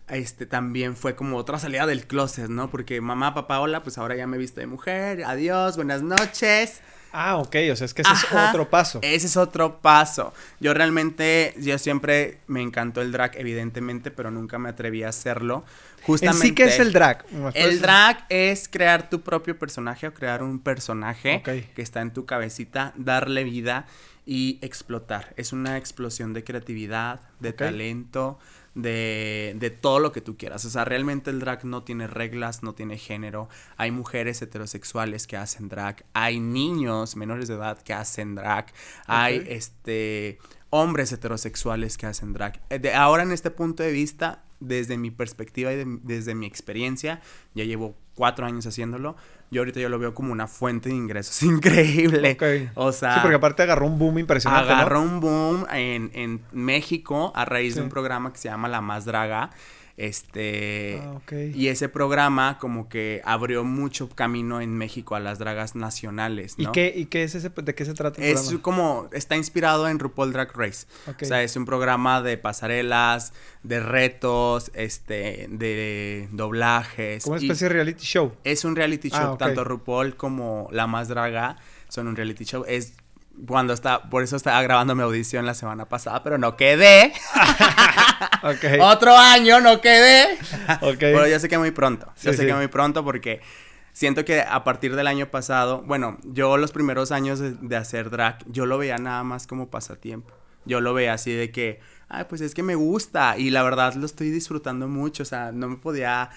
este también fue como otra salida del closet, ¿no? Porque mamá, papá, hola, pues ahora ya me he visto de mujer, adiós, buenas noches. Ah, ok, o sea, es que ese es otro paso. Ese es otro paso. Yo realmente, yo siempre me encantó el drag, evidentemente, pero nunca me atreví a hacerlo. Justamente. ¿En sí qué es el drag? El drag es crear tu propio personaje o crear un personaje que está en tu cabecita, darle vida y explotar. Es una explosión de creatividad, de talento, de, de, todo lo que tú quieras. O sea, realmente el drag no tiene reglas, no tiene género. Hay mujeres heterosexuales que hacen drag, hay niños menores de edad que hacen drag, hay este hombres heterosexuales que hacen drag. Eh, de, ahora en este punto de vista, desde mi perspectiva y desde mi experiencia, ya llevo cuatro años haciéndolo, yo ahorita yo lo veo como una fuente de ingresos [laughs] increíble. O sea... Sí, porque aparte agarró un boom impresionante, Agarró un boom en, en México a raíz de un programa que se llama La Más Draga. Este. Ah, y ese programa, como que abrió mucho camino en México a las dragas nacionales. ¿no? ¿Y, qué, ¿Y qué es ese? ¿De qué se trata? El es como. Está inspirado en RuPaul Drag Race. O sea, es un programa de pasarelas, de retos, este, de doblajes. Como una especie de reality show. Es un reality ah, show. Tanto RuPaul como La Más Draga son un reality show. Es cuando está, por eso estaba grabando mi audición la semana pasada, pero no quedé. [laughs] Otro año no quedé. Pero yo sé que muy pronto. yo sé que muy pronto porque siento que a partir del año pasado, bueno, yo los primeros años de, hacer drag, yo lo veía nada más como pasatiempo. Yo lo veía así de que, ay, pues es que me gusta y la verdad lo estoy disfrutando mucho, o sea, no me podía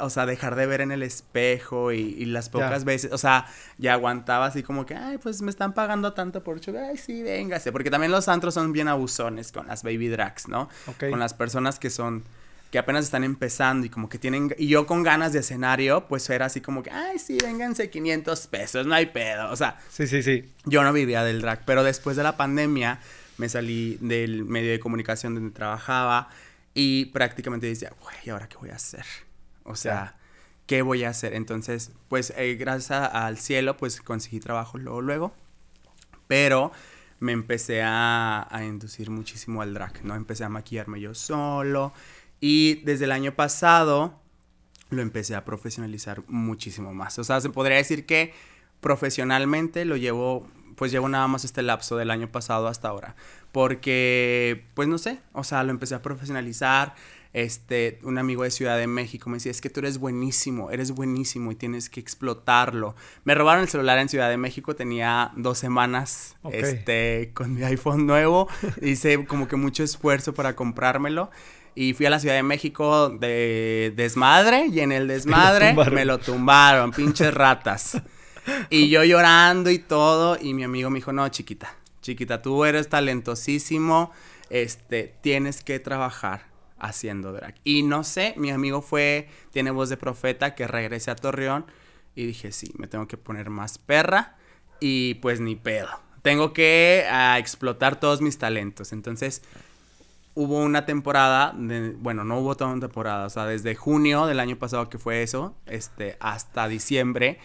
o sea, dejar de ver en el espejo y, las pocas veces, o sea, ya aguantaba así como que, ay, pues me están pagando tanto por hecho, ay, sí, véngase, porque también los antros son bien abusones con las baby drags, ¿no? Con las personas que son que apenas están empezando y como que tienen, y yo con ganas de escenario, pues era así como que, ay, sí, vénganse 500 pesos, no hay pedo, o sea. Sí, sí, sí. Yo no vivía del drag, pero después de la pandemia me salí del medio de comunicación donde trabajaba y prácticamente decía, güey, ¿y ahora qué voy a hacer? O sea, ¿qué voy a hacer? Entonces, pues eh, gracias al cielo, pues conseguí trabajo luego, luego, pero me empecé a, a inducir muchísimo al drag, ¿no? Empecé a maquillarme yo solo y desde el año pasado lo empecé a profesionalizar muchísimo más. O sea, se podría decir que profesionalmente lo llevo, pues llevo nada más este lapso del año pasado hasta ahora. Porque, pues no sé, o sea, lo empecé a profesionalizar. Este, un amigo de Ciudad de México me decía, es que tú eres buenísimo, eres buenísimo y tienes que explotarlo. Me robaron el celular en Ciudad de México, tenía dos semanas, este, con mi iPhone nuevo. Hice como que mucho esfuerzo para comprármelo. Y fui a la Ciudad de México de desmadre y en el [laughs] desmadre me lo tumbaron, pinches ratas. Y yo llorando y todo y mi amigo me dijo, no, chiquita, chiquita, tú eres talentosísimo, este, tienes que trabajar haciendo drag. Y no sé, mi amigo fue, tiene voz de profeta, que regrese a Torreón y dije, sí, me tengo que poner más perra y pues ni pedo. Tengo que ah, explotar todos mis talentos. Entonces hubo una temporada, bueno, no hubo toda una temporada, o sea, desde junio del año pasado que fue eso, este, hasta diciembre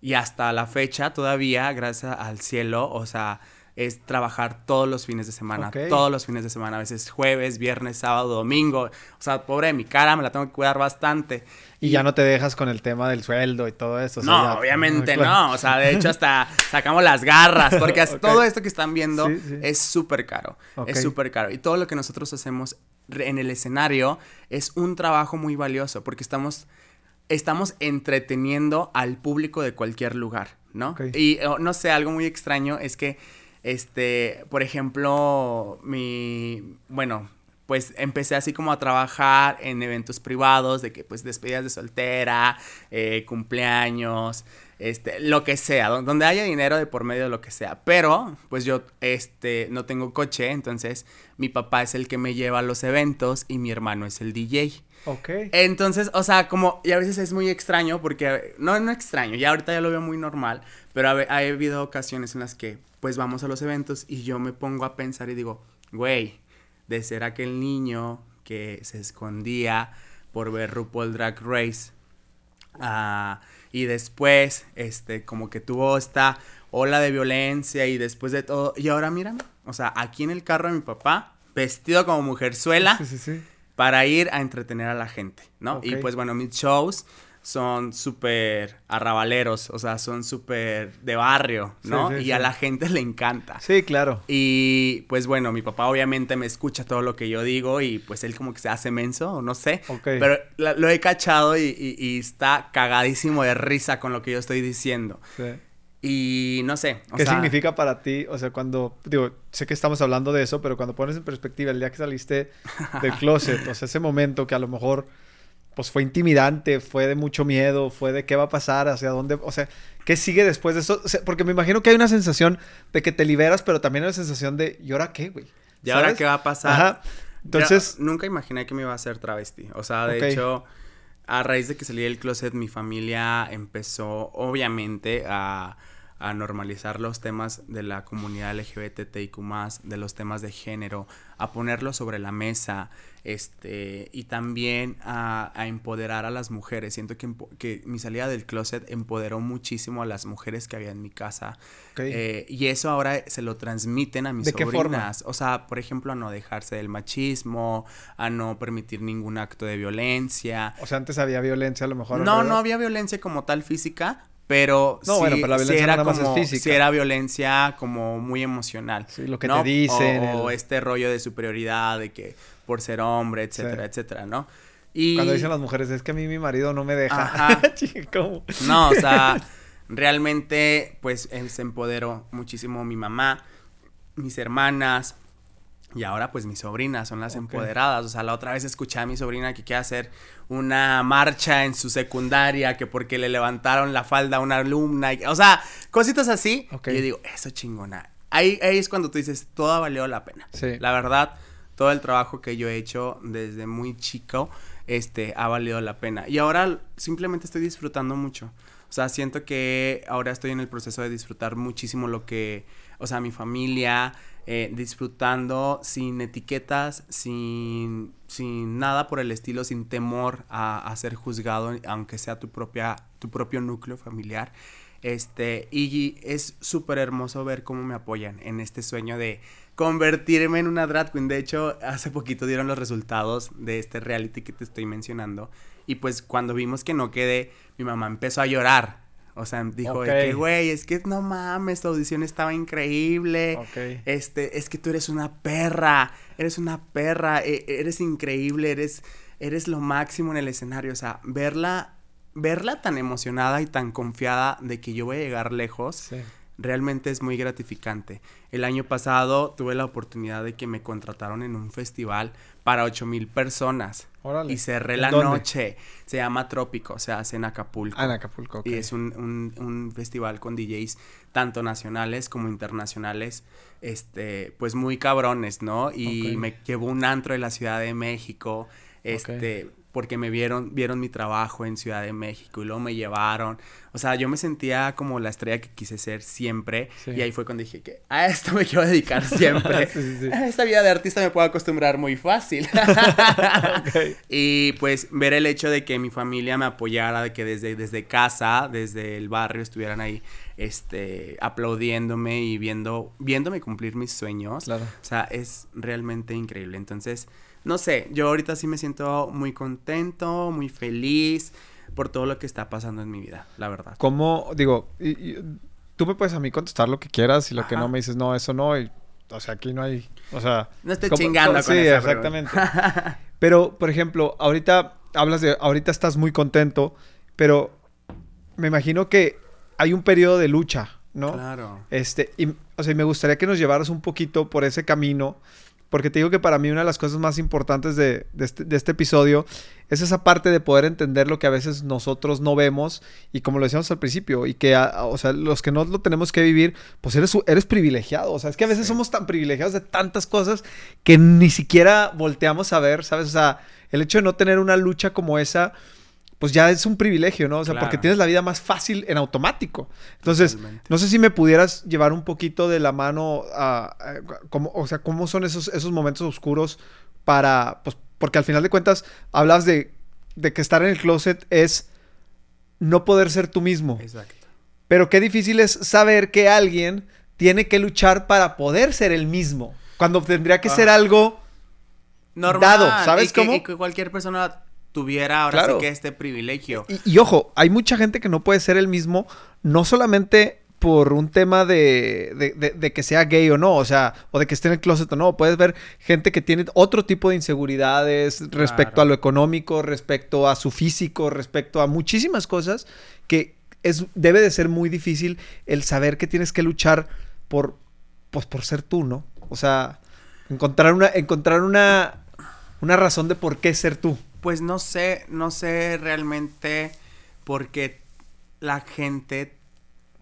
y hasta la fecha todavía, gracias al cielo, o sea, es trabajar todos los fines de semana, todos los fines de semana, a veces jueves, viernes, sábado, domingo. O sea, pobre mi cara, me la tengo que cuidar bastante. Y, ya no te dejas con el tema del sueldo y todo eso. no, obviamente [laughs] no. O sea, de hecho hasta sacamos las garras, porque [laughs] todo esto que están viendo es súper caro. Es súper caro. Y todo lo que nosotros hacemos en el escenario es un trabajo muy valioso, porque estamos estamos entreteniendo al público de cualquier lugar, ¿no? Y oh, no sé, algo muy extraño es que este, por ejemplo, mi, bueno, pues empecé así como a trabajar en eventos privados, de que pues despedidas de soltera, eh, cumpleaños, este, lo que sea, donde haya dinero de por medio de lo que sea. Pero, pues yo, este, no tengo coche, entonces mi papá es el que me lleva a los eventos y mi hermano es el DJ. Ok. Entonces, o sea, como, y a veces es muy extraño porque, no, no extraño, ya ahorita ya lo veo muy normal, pero ha, ha habido ocasiones en las que, pues vamos a los eventos y yo me pongo a pensar y digo, güey, de ser aquel niño que se escondía por ver RuPaul Drag Race. Ah, y después, este, como que tuvo esta ola de violencia y después de todo. Y ahora mírame, o sea, aquí en el carro de mi papá, vestido como mujerzuela, para ir a entretener a la gente, ¿no? Y pues bueno, mis shows son súper arrabaleros, o sea, son súper de barrio, ¿no? y a la gente le encanta. Sí, claro. Y pues bueno, mi papá obviamente me escucha todo lo que yo digo y pues él como que se hace menso, no sé. Pero lo he cachado y, está cagadísimo de risa con lo que yo estoy diciendo. Sí. Y no sé. ¿Qué significa para ti? O sea, cuando, digo, sé que estamos hablando de eso, pero cuando pones en perspectiva el día que saliste del [laughs] closet, o sea, ese momento que a lo mejor pues fue intimidante, fue de mucho miedo, fue de qué va a pasar, hacia dónde, o sea, ¿qué sigue después de eso? porque me imagino que hay una sensación de que te liberas, pero también hay una sensación de, ¿y ahora qué, güey? ¿Y ahora qué va a pasar? Ajá. Entonces... nunca imaginé que me iba a hacer travesti. O sea, de hecho, a raíz de que salí del closet, mi familia empezó, obviamente, a a normalizar los temas de la comunidad LGBTIQ+, de los temas de género, a ponerlos sobre la mesa, este, y también a, empoderar a las mujeres. Siento que, que, mi salida del closet empoderó muchísimo a las mujeres que había en mi casa. Eh, y eso ahora se lo transmiten a mis ¿De sobrinas. O sea, por ejemplo, a no dejarse del machismo, a no permitir ningún acto de violencia. O sea, antes había violencia a lo mejor. No, no había violencia como tal física, pero no, bueno, pero la violencia era como, física. Sí era violencia como muy emocional. Sí, lo que te dicen. O, este rollo de superioridad, de que por ser hombre, etcétera, etcétera, ¿no? Y... Cuando dicen las mujeres, es que a mí mi marido no me deja. Ajá. [laughs] ¿Cómo? No, o sea, realmente, pues, se empoderó muchísimo mi mamá, mis hermanas, Y ahora pues mis sobrinas son las empoderadas. O sea, la otra vez escuché a mi sobrina que quiere hacer una marcha en su secundaria, que porque le levantaron la falda a una alumna. o sea, cositas así. Y yo digo, eso chingona. Ahí, ahí es cuando tú dices, todo valió la pena. Sí. La verdad, todo el trabajo que yo he hecho desde muy chico, este, ha valido la pena. Y ahora simplemente estoy disfrutando mucho. O sea, siento que ahora estoy en el proceso de disfrutar muchísimo lo que, o sea, mi familia, eh, disfrutando sin etiquetas, sin, sin nada por el estilo, sin temor a, ser juzgado, aunque sea tu, propia, tu propio núcleo familiar. Este, y es súper hermoso ver cómo me apoyan en este sueño de convertirme en una drag queen. De hecho, hace poquito dieron los resultados de este reality que te estoy mencionando. Y pues cuando vimos que no quedé, mi mamá empezó a llorar o sea, dijo que, güey, es que no mames, tu audición estaba increíble. Este, es que tú eres una perra, eres una perra, e, eres increíble, eres, eres lo máximo en el escenario. O sea, verla, verla tan emocionada y tan confiada de que yo voy a llegar lejos. Realmente es muy gratificante. El año pasado tuve la oportunidad de que me contrataron en un festival para ocho mil personas. Y cerré la noche. Se llama Trópico, se hace en Acapulco. Ah, en Acapulco, Y es un, festival con DJs tanto nacionales como internacionales, este, pues muy cabrones, ¿no? Y me llevó un antro de la Ciudad de México, este, porque me vieron, vieron mi trabajo en Ciudad de México y luego me llevaron. O sea, yo me sentía como la estrella que quise ser siempre. Y ahí fue cuando dije que a esto me quiero dedicar [laughs] siempre. a esta vida de artista me puedo acostumbrar muy fácil. [laughs] Y pues ver el hecho de que mi familia me apoyara, de que desde, desde casa, desde el barrio estuvieran ahí este, aplaudiéndome y viendo, viéndome cumplir mis sueños. Claro. O sea, es realmente increíble. Entonces, no sé, yo ahorita sí me siento muy contento, muy feliz por todo lo que está pasando en mi vida, la verdad. ¿Cómo, digo, tú me puedes a mí contestar lo que quieras y lo que no me dices, no, eso no, o sea, aquí no hay, o sea... No estoy chingando con Sí, exactamente. [laughs] pero, por ejemplo, ahorita hablas de, ahorita estás muy contento, pero me imagino que hay un periodo de lucha, ¿no? Claro. Este, y, o sea, me gustaría que nos llevaras un poquito por ese camino porque te digo que para mí una de las cosas más importantes de, este, este, episodio es esa parte de poder entender lo que a veces nosotros no vemos y como lo decíamos al principio, y que, o sea, los que no lo tenemos que vivir, pues eres, eres privilegiado. O sea, es que a veces somos tan privilegiados de tantas cosas que ni siquiera volteamos a ver, ¿sabes? O sea, el hecho de no tener una lucha como esa pues ya es un privilegio, ¿no? O sea, porque tienes la vida más fácil en automático. Entonces, no sé si me pudieras llevar un poquito de la mano a, cómo, o sea, cómo son esos, esos momentos oscuros para, pues, porque al final de cuentas hablas de, de que estar en el closet es no poder ser tú mismo. Exacto. Pero qué difícil es saber que alguien tiene que luchar para poder ser el mismo, cuando tendría que ser ah. algo Normal. dado, ¿sabes cómo? Y que cualquier persona tuviera ahora sí que este privilegio. Y, ojo, hay mucha gente que no puede ser el mismo, no solamente por un tema de, de, que sea gay o no, o sea, o de que esté en el closet o no. Puedes ver gente que tiene otro tipo de inseguridades respecto a lo económico, respecto a su físico, respecto a muchísimas cosas que es, debe de ser muy difícil el saber que tienes que luchar por, pues, por ser tú, ¿no? O sea, encontrar una, encontrar una, una razón de por qué ser tú. Pues no sé, no sé realmente por qué la gente,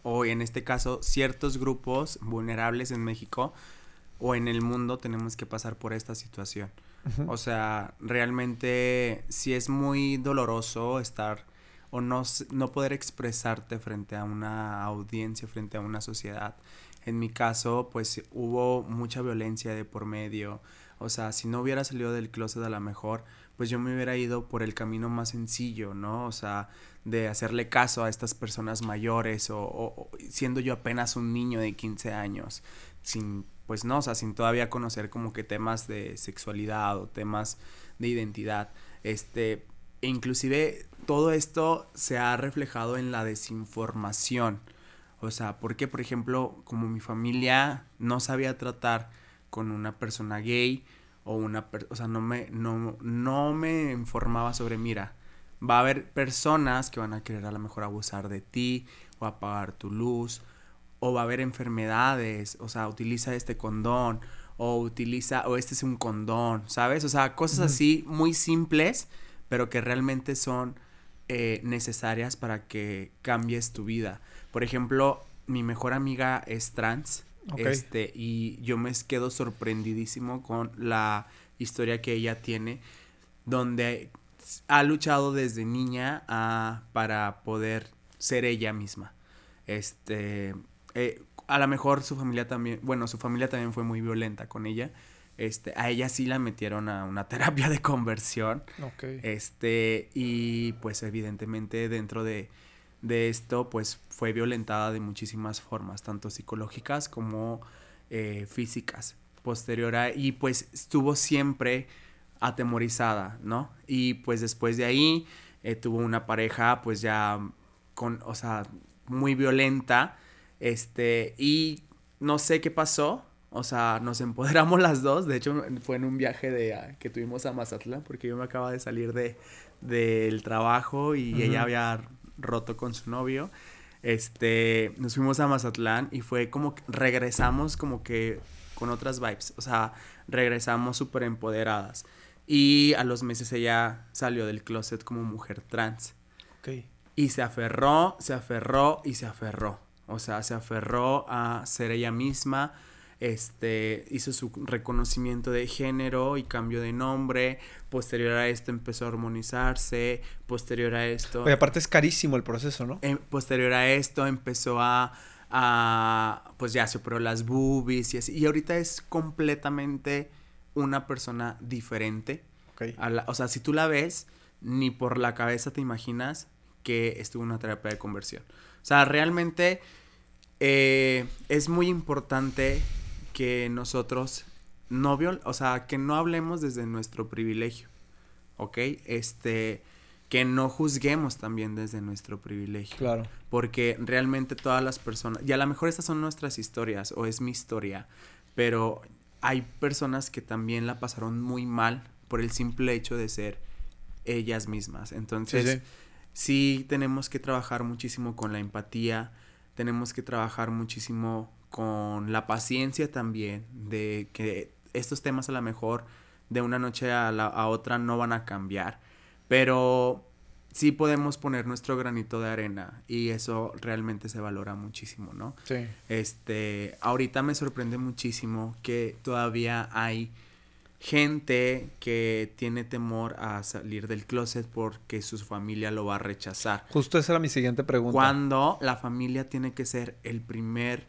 o en este caso ciertos grupos vulnerables en México o en el mundo tenemos que pasar por esta situación. O sea, realmente sí es muy doloroso estar o no, no poder expresarte frente a una audiencia, frente a una sociedad. En mi caso, pues hubo mucha violencia de por medio. O sea, si no hubiera salido del closet a lo mejor, pues yo me hubiera ido por el camino más sencillo, ¿no? O sea, de hacerle caso a estas personas mayores o, siendo yo apenas un niño de 15 años, sin, pues no, o sea, sin todavía conocer como que temas de sexualidad o temas de identidad. Este, e inclusive todo esto se ha reflejado en la desinformación. O sea, porque, por ejemplo, como mi familia no sabía tratar con una persona gay, o una o sea, no me, no, no me informaba sobre, mira, va a haber personas que van a querer a lo mejor abusar de ti o apagar tu luz, o va a haber enfermedades, o sea, utiliza este condón, o utiliza, o este es un condón, ¿sabes? O sea, cosas así muy simples, pero que realmente son eh, necesarias para que cambies tu vida. Por ejemplo, mi mejor amiga es trans. Este, y yo me quedo sorprendidísimo con la historia que ella tiene, donde ha luchado desde niña a, para poder ser ella misma. Este, eh, a lo mejor su familia también, bueno, su familia también fue muy violenta con ella. Este, a ella sí la metieron a una [laughs] terapia de conversión. Este, y pues evidentemente dentro de, de, esto, pues fue violentada de muchísimas formas, tanto psicológicas como eh, físicas. Posterior a, y pues estuvo siempre atemorizada, ¿no? Y pues después de ahí eh, tuvo una pareja pues ya con, o sea, muy violenta, este, y no sé qué pasó, o sea, nos empoderamos [laughs] las dos, de hecho fue en un viaje de, ah, que tuvimos a Mazatlán, porque yo me acaba de salir de, del trabajo y ella había roto con su novio, este, nos fuimos a Mazatlán y fue como que regresamos como que con otras vibes, o sea, regresamos súper empoderadas. Y a los meses ella salió del closet como mujer trans. Ok. Y se aferró, se aferró y se aferró. O sea, se aferró a ser ella misma. Este hizo su reconocimiento de género y cambio de nombre. Posterior a esto empezó a armonizarse. Posterior a esto. Oye, aparte es carísimo el proceso, ¿no? Eh, posterior a esto empezó a, a. Pues ya se operó las boobies y así. Y ahorita es completamente una persona diferente. o sea, si tú la ves, ni por la cabeza te imaginas que estuvo en una terapia de conversión. O sea, realmente eh, es muy importante que nosotros no o sea, que no hablemos desde nuestro privilegio. ¿Ok? Este que no juzguemos también desde nuestro privilegio. Claro. Porque realmente todas las personas, y a lo mejor estas son nuestras historias o es mi historia, pero hay personas que también la pasaron muy mal por el simple hecho de ser ellas mismas. Entonces, sí, tenemos que trabajar muchísimo con la empatía, tenemos que trabajar muchísimo con la paciencia también, de que estos temas a lo mejor de una noche a, la, a otra no van a cambiar, pero sí podemos poner nuestro granito de arena y eso realmente se valora muchísimo, ¿no? Sí. Este, ahorita me sorprende muchísimo que todavía hay gente que tiene temor a salir del closet porque su familia lo va a rechazar. Justo esa era mi siguiente pregunta. Cuando la familia tiene que ser el primer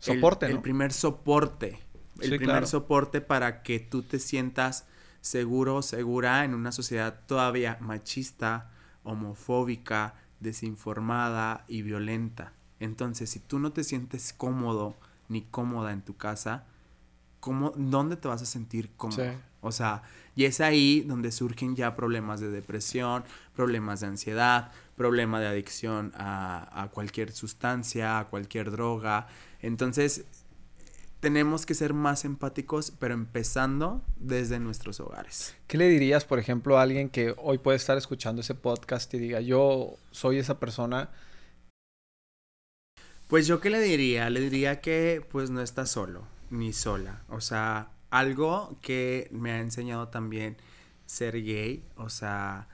soporte, el, primer soporte, el primer soporte para que tú te sientas seguro, segura en una sociedad todavía machista, homofóbica, desinformada y violenta. Entonces, si tú no te sientes cómodo ni cómoda en tu casa, ¿cómo, ¿dónde te vas a sentir cómodo? O sea, y es ahí donde surgen ya problemas de depresión, problemas de ansiedad, problema de adicción a, a cualquier sustancia, a cualquier droga. Entonces, tenemos que ser más empáticos, pero empezando desde nuestros hogares. ¿Qué le dirías, por ejemplo, a alguien que hoy puede estar escuchando ese podcast y diga, yo soy esa persona? Pues yo qué le diría, le diría que pues no está solo, ni sola. O sea, algo que me ha enseñado también ser gay, o sea,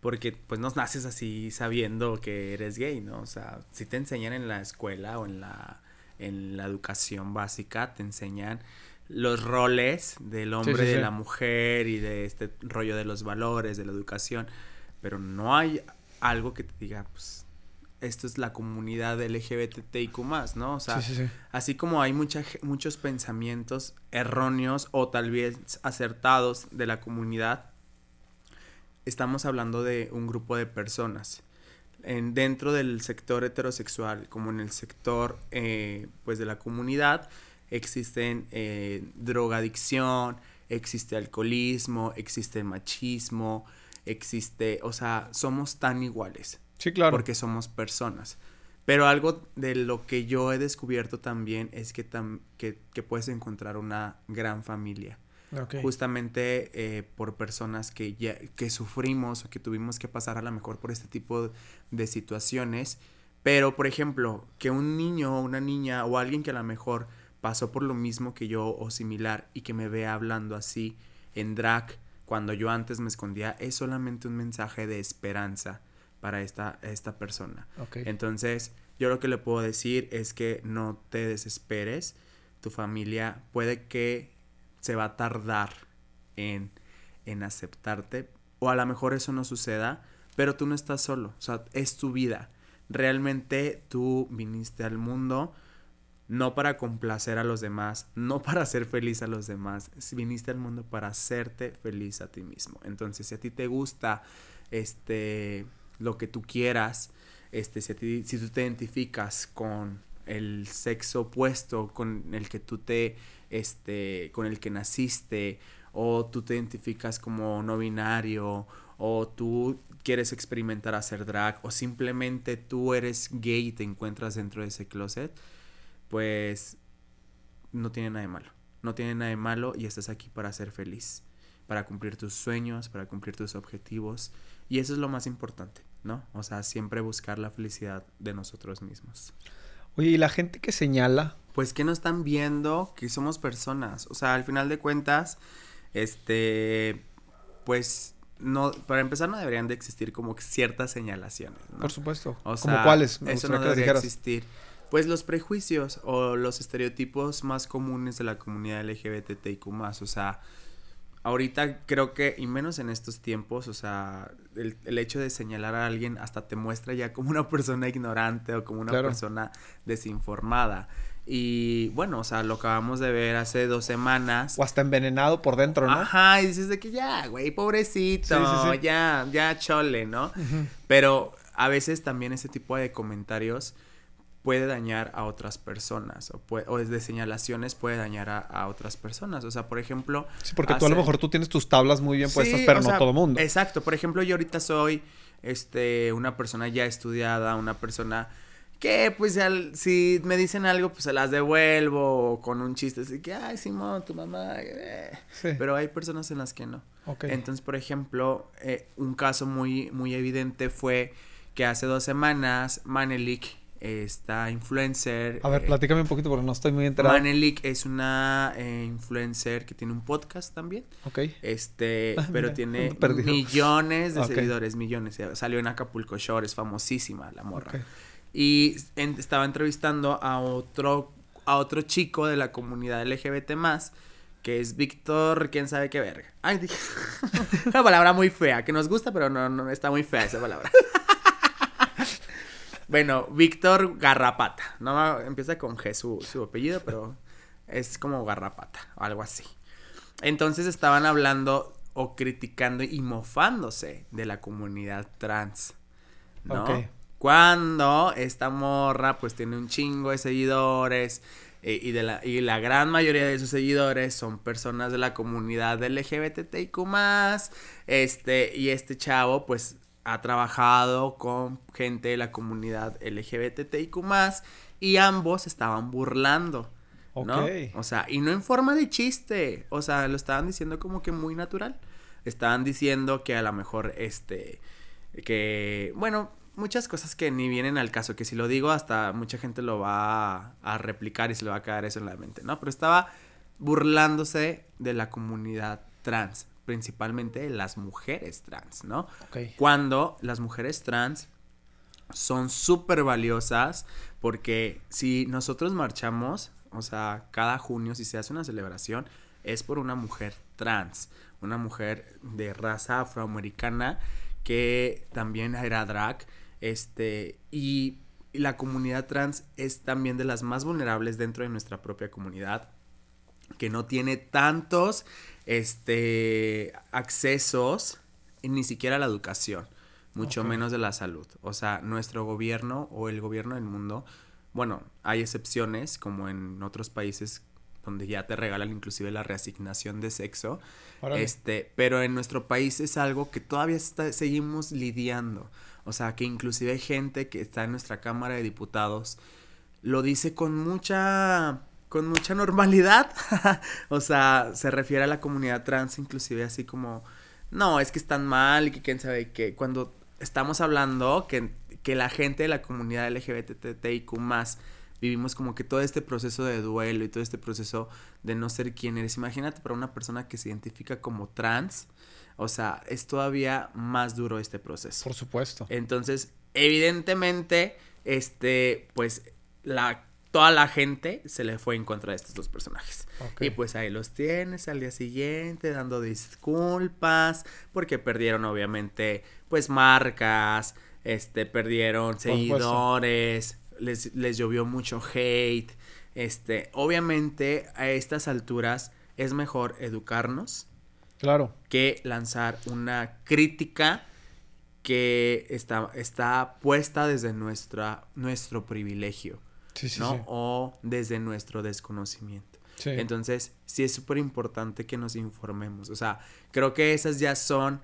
porque pues no naces así sabiendo que eres gay, ¿no? O sea, si te enseñan en la escuela o en la en la educación básica te enseñan los roles del hombre, de la mujer y de este rollo de los valores, de la educación, pero no hay algo que te diga, pues, esto es la comunidad LGBTIQ más, ¿no? O sea, así como hay mucha, muchos pensamientos erróneos o tal vez acertados de la comunidad, estamos hablando de un grupo de personas en, dentro del sector heterosexual como en el sector eh, pues de la comunidad existen eh, drogadicción, existe alcoholismo, existe machismo, existe, o sea, somos tan iguales. Sí, claro. Porque somos personas. Pero algo de lo que yo he descubierto también es que, que, que puedes encontrar una gran familia. Justamente eh, por personas que, ya, que sufrimos o que tuvimos que pasar a lo mejor por este tipo de situaciones. Pero, por ejemplo, que un niño o una niña o alguien que a lo mejor pasó por lo mismo que yo o similar y que me vea hablando así en drag cuando yo antes me escondía, es solamente un mensaje de esperanza para esta, esta persona. Entonces, yo lo que le puedo decir es que no te desesperes. Tu familia puede que se va a tardar en, en aceptarte, o a lo mejor eso no suceda, pero tú no estás solo, o sea, es tu vida. Realmente tú viniste al mundo no para complacer a los demás, no [laughs] para ser feliz a los demás, viniste al mundo para hacerte feliz a ti mismo. Entonces, si a ti te gusta este lo que tú quieras, este si a ti si tú te identificas con el sexo opuesto con el que tú te este con el que naciste o tú te identificas como no binario o tú quieres experimentar hacer drag o simplemente tú eres gay y te encuentras dentro de ese closet, pues no tiene nada de malo. No tiene nada de malo y estás aquí para ser feliz, para cumplir tus sueños, para cumplir tus objetivos. Y eso es lo más importante, ¿no? O sea, siempre buscar la felicidad de nosotros mismos. Oye, ¿y la gente que señala? Pues que no están viendo que somos personas. O sea, al final de cuentas, este, pues no, para empezar no deberían de existir como ciertas señalaciones. Por supuesto. O ¿Como cuáles? eso no debería existir. Pues los prejuicios o los estereotipos más comunes de la comunidad LGBTIQ+, o sea, ahorita creo que, y menos en estos tiempos, o sea, el, hecho de señalar a alguien hasta te muestra ya como una persona ignorante o como una persona desinformada. Y bueno, o sea, lo acabamos de ver hace dos semanas. O hasta envenenado por dentro, ¿no? Ajá, y dices de que ya, güey, pobrecito, ya, ya chole, ¿no? Pero a veces también ese tipo de comentarios puede dañar a otras personas o, puede, o de señalaciones puede dañar a, otras personas. O sea, por ejemplo... Sí, porque tú a lo mejor tú tienes tus tablas muy bien puestas, pero no todo mundo. Exacto. Por ejemplo, yo ahorita soy este, una persona ya estudiada, una persona que pues si me dicen algo pues se las devuelvo con un chiste así que ay Simón tu mamá eh". pero hay personas en las que no entonces por ejemplo eh, un caso muy muy evidente fue que hace dos semanas Manelik esta influencer. A ver, eh, platícame un poquito porque no estoy muy enterado. Manelik es una eh, influencer que tiene un podcast también. Ok. Este, [laughs] ah, pero tiene [laughs] millones de seguidores, millones. Salió en Acapulco Shore, es famosísima la morra. Y estaba entrevistando a otro, a otro chico de la comunidad LGBT que es Víctor, quién sabe qué verga. Ay, dije. [laughs] una palabra muy fea, que nos gusta, pero no, no está muy fea esa palabra. Bueno, Víctor Garrapata. No empieza con G su, apellido, pero es como Garrapata o algo así. Entonces estaban hablando o criticando y mofándose de la comunidad trans. ¿No? Cuando esta morra pues tiene un chingo de seguidores eh, y, de la, y la gran mayoría de sus seguidores son personas de la comunidad LGBTIQ+, este, y este chavo pues ha trabajado con gente de la comunidad LGBTIQ y ambos estaban burlando. ¿no? O sea, y no en forma de chiste, o sea, lo estaban diciendo como que muy natural. Estaban diciendo que a lo mejor este que bueno, muchas cosas que ni vienen al caso, que si lo digo hasta mucha gente lo va a, a replicar y se le va a quedar eso en la mente, ¿no? Pero estaba burlándose de la comunidad trans principalmente las mujeres trans, ¿no? Cuando las mujeres trans son súper valiosas porque si nosotros marchamos, o sea, cada junio, si se hace una celebración, es por una mujer trans, una mujer de raza afroamericana que también era drag, este, y la comunidad trans es también de las más vulnerables dentro de nuestra propia comunidad, que no tiene tantos este, accesos ni siquiera a la educación, mucho menos de la salud. O sea, nuestro gobierno o el gobierno del mundo, bueno, hay excepciones como en otros países donde ya te regalan inclusive la reasignación de sexo, este, pero en nuestro país es algo que todavía seguimos lidiando. O sea, que inclusive hay gente que está en nuestra Cámara de Diputados lo dice con mucha con mucha normalidad. [laughs] o sea, se refiere a la comunidad trans inclusive así como, no, es que están mal y que quién sabe qué. Cuando estamos hablando que, que la gente de la comunidad LGBTIQ más vivimos como que todo este proceso de duelo y todo este proceso de no ser quien eres. Imagínate para una persona que se identifica como trans, o sea, es todavía más duro este proceso. Por supuesto. Entonces, evidentemente, este, pues la toda la gente se le fue en contra de estos dos personajes. Y pues ahí los tienes al día siguiente dando disculpas porque perdieron obviamente pues marcas, este perdieron seguidores, les, les llovió mucho hate. Este, obviamente a estas alturas es mejor educarnos. Claro. Que lanzar una crítica que está, está puesta desde nuestra, nuestro privilegio. ¿No? O desde nuestro desconocimiento. Entonces, sí es súper importante que nos informemos. O sea, creo que esas ya son...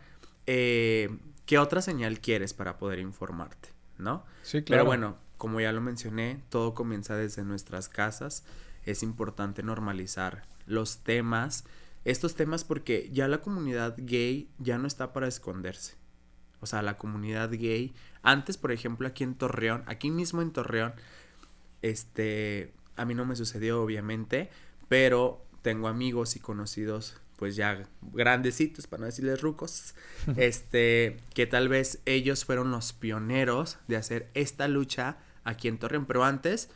Eh, ¿Qué otra señal quieres para poder informarte? ¿No? Sí, claro. Pero bueno, como ya lo mencioné, todo comienza desde nuestras casas. Es importante normalizar los temas. Estos temas porque ya la comunidad gay ya no está para esconderse. O sea, la comunidad gay, antes, por ejemplo, aquí en Torreón, aquí mismo en Torreón, este, a mí no me sucedió obviamente, pero tengo amigos y conocidos pues ya grandecitos, para no decirles rucos, este, que tal vez ellos fueron los pioneros de hacer esta lucha aquí en Torreón, pero antes,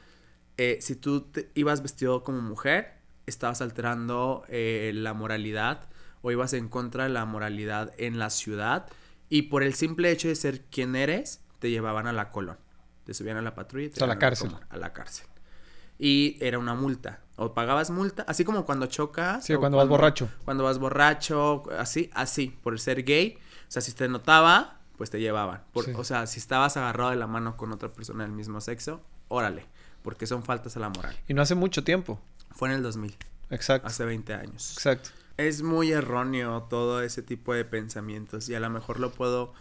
eh, si tú ibas vestido como mujer, estabas alterando eh, la moralidad o ibas en contra de la moralidad en la ciudad y por el simple hecho de ser quien eres, te llevaban a la colón te subían a la patrulla y te a la cárcel. A, la cárcel. Y era una multa. O pagabas multa, así como cuando chocas. Sí, cuando, vas borracho. Cuando vas borracho, así, así, por ser gay. O sea, si te notaba, pues te llevaban. O sea, si estabas agarrado de la mano con otra persona del mismo sexo, órale, porque son faltas a la moral. Y no hace mucho tiempo. Fue en el 2000. Exacto. Hace 20 años. Exacto. Es muy erróneo todo ese tipo de pensamientos y a lo mejor lo puedo,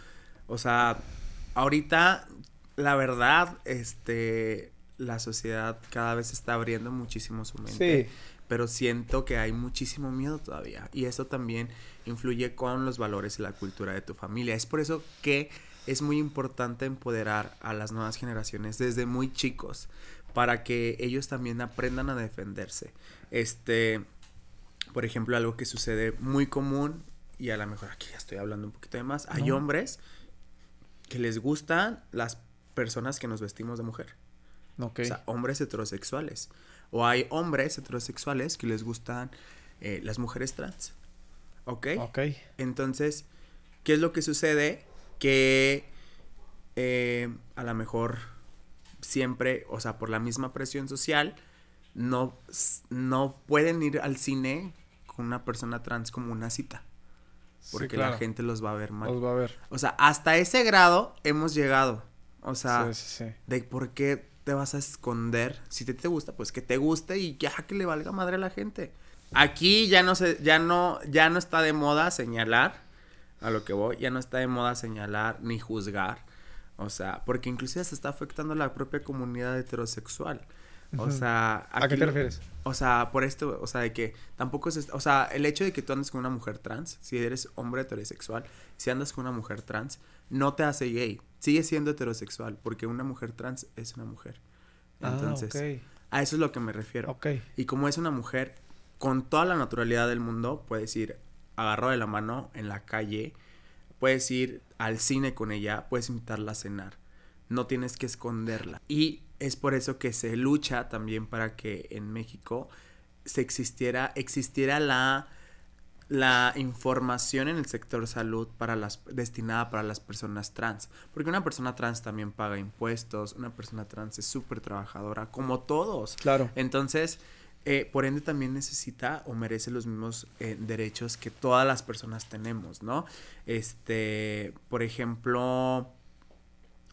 o sea, ahorita la verdad, este, la sociedad cada vez está abriendo muchísimo su mente. Sí. Pero siento que hay muchísimo miedo todavía. Y eso también influye con los valores y la cultura de tu familia. Es por eso que es muy importante empoderar a las nuevas generaciones desde muy chicos para que ellos también aprendan a defenderse. Este, por ejemplo, algo que sucede muy común y a lo mejor aquí ya estoy hablando un poquito de más, hay hombres que les gustan las personas que nos vestimos de mujer. O sea, hombres heterosexuales. O hay hombres heterosexuales que les gustan eh, las mujeres trans. ¿Ok? Ok. Entonces, ¿qué es lo que sucede? Que eh, a lo mejor siempre, o sea, por la misma presión social, no, no pueden ir al cine con una persona trans como una cita. Porque la gente los va a ver mal. Los va a ver. O sea, hasta ese grado hemos llegado. O sea, de por qué te vas a esconder. Si te, te gusta, pues que te guste y ya que le valga madre a la gente. Aquí ya no se, ya no, ya no está de moda señalar a lo que voy, ya no está de moda señalar ni juzgar. O sea, porque inclusive se está afectando a la propia comunidad heterosexual. O sea, ¿a qué te refieres? O sea, por esto, o sea, de que tampoco es, o sea, el hecho de que tú andes con una mujer trans, si eres hombre heterosexual, si andas con una mujer trans, no te hace gay, sigue siendo heterosexual, porque una mujer trans es una mujer. Ah, Entonces, a eso es lo que me refiero. Y como es una mujer, con toda la naturalidad del mundo, puedes ir agarrado de la mano en la calle, puedes ir al cine con ella, puedes invitarla a cenar. No tienes que esconderla. Y es por eso que se lucha también para que en México se existiera, existiera la la información en el sector salud para las destinada para las personas trans, porque una persona trans también paga impuestos, una persona trans es súper trabajadora, como todos. Claro. Entonces, eh, por ende también necesita o merece los mismos eh, derechos que todas las personas tenemos, ¿no? Este, por ejemplo,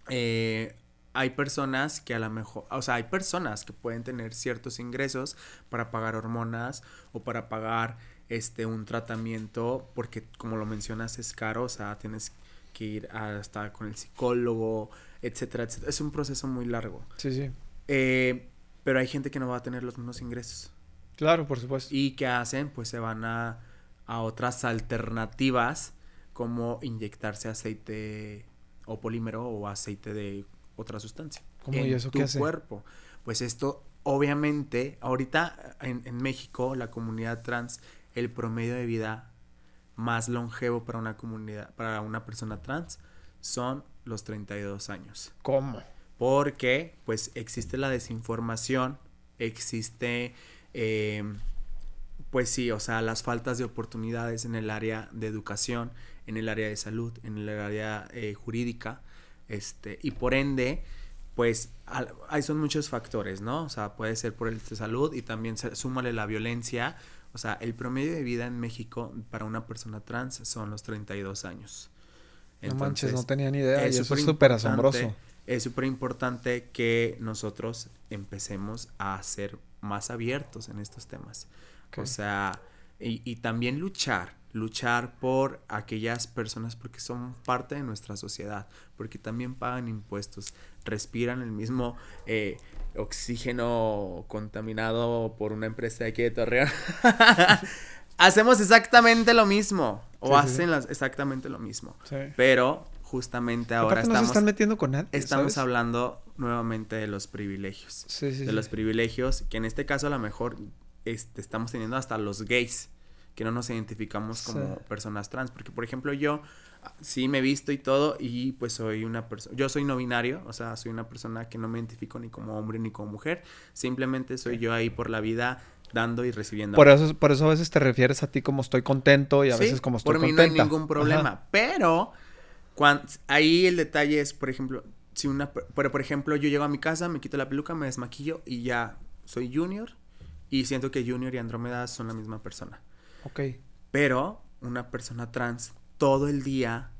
eh, hay personas que a lo mejor, o sea, hay personas que pueden tener ciertos ingresos para pagar hormonas o para pagar este, un tratamiento, porque como lo mencionas es caro, o sea, tienes que ir hasta con el psicólogo, etcétera, etcétera. Es un proceso muy largo. Sí, sí. Eh, pero hay gente que no va a tener los mismos ingresos. Claro, por supuesto. Y que hacen, pues se van a, a otras alternativas como inyectarse aceite o polímero o aceite de otra sustancia. ¿Cómo y eso tu qué hace? cuerpo. pues esto obviamente, ahorita en, en México, la comunidad trans, el promedio de vida más longevo para una comunidad, para una persona trans, son los 32 años. ¿Cómo? Porque, pues, existe la desinformación, existe, em, pues sí, o sea, las faltas de oportunidades en el área de educación, en el área de salud, en el área eh, jurídica, este, y por ende, pues, hay son muchos factores, ¿no? O sea, puede ser por el de salud y también súmale la violencia, o sea, el promedio de vida en México para una persona trans son los 32 años. no manches, no tenía ni idea. Es eso es súper asombroso. Es súper importante que nosotros empecemos a ser más abiertos en estos temas. O sea, y, y, también luchar, luchar por aquellas personas porque son parte de nuestra sociedad, porque también pagan impuestos, respiran el mismo eh, oxígeno contaminado por una empresa de aquí de Torreón. [laughs] Hacemos exactamente lo mismo. O hacen exactamente lo mismo. Pero justamente ahora estamos. No están metiendo con nadie. Estamos hablando nuevamente de los privilegios. de los privilegios, que en este caso a lo mejor este, estamos teniendo hasta los gays, que no nos identificamos como personas trans. Porque, por ejemplo, yo sí me he visto y todo y pues soy una persona, yo soy no binario, o sea, soy una persona que no me identifico ni como hombre ni como mujer, simplemente soy yo ahí por la vida dando y recibiendo. Por eso, por eso a veces te refieres a ti como estoy contento y a veces como estoy. Por mí no hay ningún problema, pero cuando, ahí el detalle es, por ejemplo, si una, pero por ejemplo yo llego a mi casa, me quito la peluca, me desmaquillo y ya soy Junior y siento que Junior y Andrómeda son la misma persona. Ok. Pero una persona trans todo el día,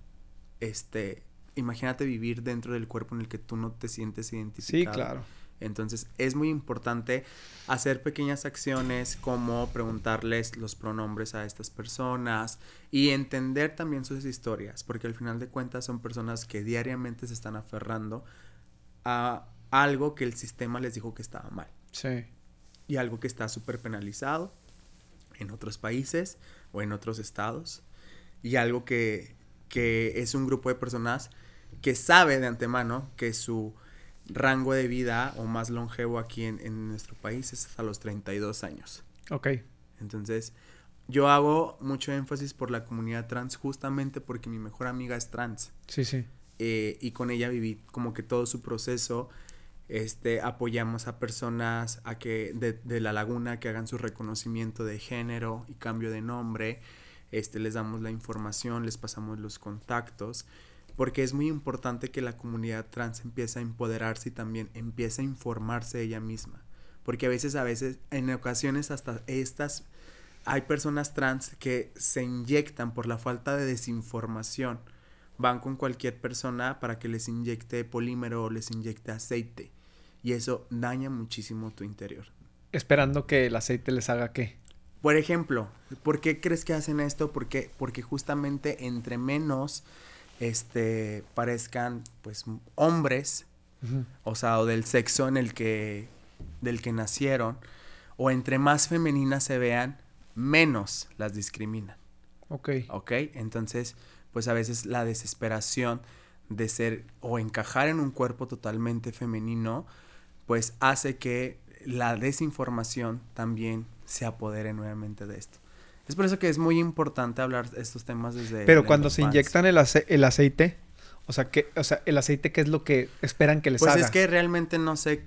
este, imagínate vivir dentro del cuerpo en el que tú no te sientes identificado. Sí, claro. Entonces es muy importante hacer pequeñas acciones como preguntarles los pronombres a estas personas y entender también sus historias, porque al final de cuentas son personas que diariamente se están aferrando a algo que el sistema les dijo que estaba mal. Sí. Y algo que está súper penalizado en otros países o en otros estados y algo que, es un grupo de personas que sabe de antemano que su rango de vida o más longevo aquí en, nuestro país es hasta los 32 años. Ok. Entonces, yo hago mucho énfasis por la comunidad trans justamente porque mi mejor amiga es trans. Sí, sí. Eh, y con ella viví como que todo su proceso. Este, apoyamos a personas a que de, de la laguna que hagan su reconocimiento de género y cambio de nombre este, les damos la información, les pasamos los contactos, porque es muy importante que la comunidad trans empiece a empoderarse y también empiece a informarse ella misma, porque a veces, a veces, en ocasiones hasta estas, hay personas trans que se inyectan por la falta de desinformación, van con cualquier persona para que les inyecte polímero o les inyecte aceite, y eso daña muchísimo tu interior. Esperando que el aceite les haga qué? Por ejemplo, ¿por qué crees que hacen esto? Porque, porque justamente entre menos este, parezcan pues hombres, o sea, o del sexo en el que, del que nacieron, o entre más femeninas se vean, menos las discriminan. Ok. Ok, entonces, pues a veces la desesperación de ser o encajar en un cuerpo totalmente femenino, pues hace que la desinformación también se apodere nuevamente de esto. Es por eso que es muy importante hablar de estos temas desde... Pero cuando se inyectan el, el, aceite, o sea, que, o sea, el aceite, ¿qué es lo que esperan que les haga? Pues es que realmente no sé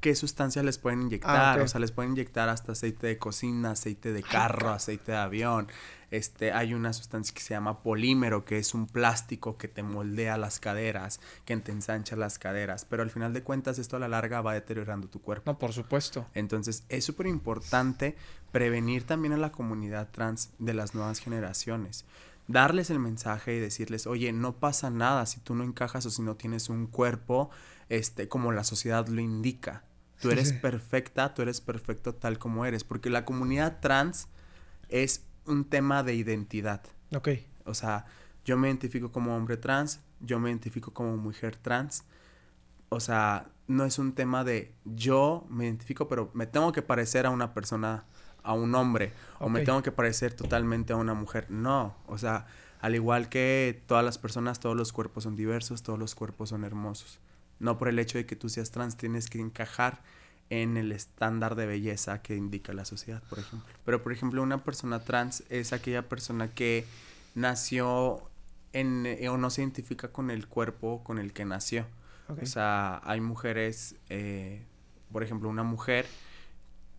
qué sustancia les pueden inyectar. Ah, o sea, les pueden inyectar hasta aceite de cocina, aceite de carro, aceite de avión. Este, hay una sustancia que se llama polímero, que es un plástico que te moldea las caderas, que te ensancha las caderas. Pero al final de cuentas, esto a la larga va deteriorando tu cuerpo. No, por supuesto. Entonces, es súper importante prevenir también a la comunidad trans de las nuevas generaciones darles el mensaje y decirles, oye, no pasa nada si tú no encajas o si no tienes un cuerpo este, como la sociedad lo indica. Tú eres perfecta, tú eres perfecto tal como eres, porque la comunidad trans es un tema de identidad. Ok. O sea, yo me identifico como hombre trans, yo me identifico como mujer trans. O sea, no es un tema de yo me identifico, pero me tengo que parecer a una persona, a un hombre, o me tengo que parecer totalmente a una mujer. No, o sea, al igual que todas las personas, todos los cuerpos son diversos, todos los cuerpos son hermosos. No por el hecho de que tú seas trans tienes que encajar en el estándar de belleza que indica la sociedad, por ejemplo. Pero, por ejemplo, una persona trans es aquella persona que nació en, eh, o no se identifica con el cuerpo con el que nació. O sea, hay mujeres, eh, por ejemplo, una mujer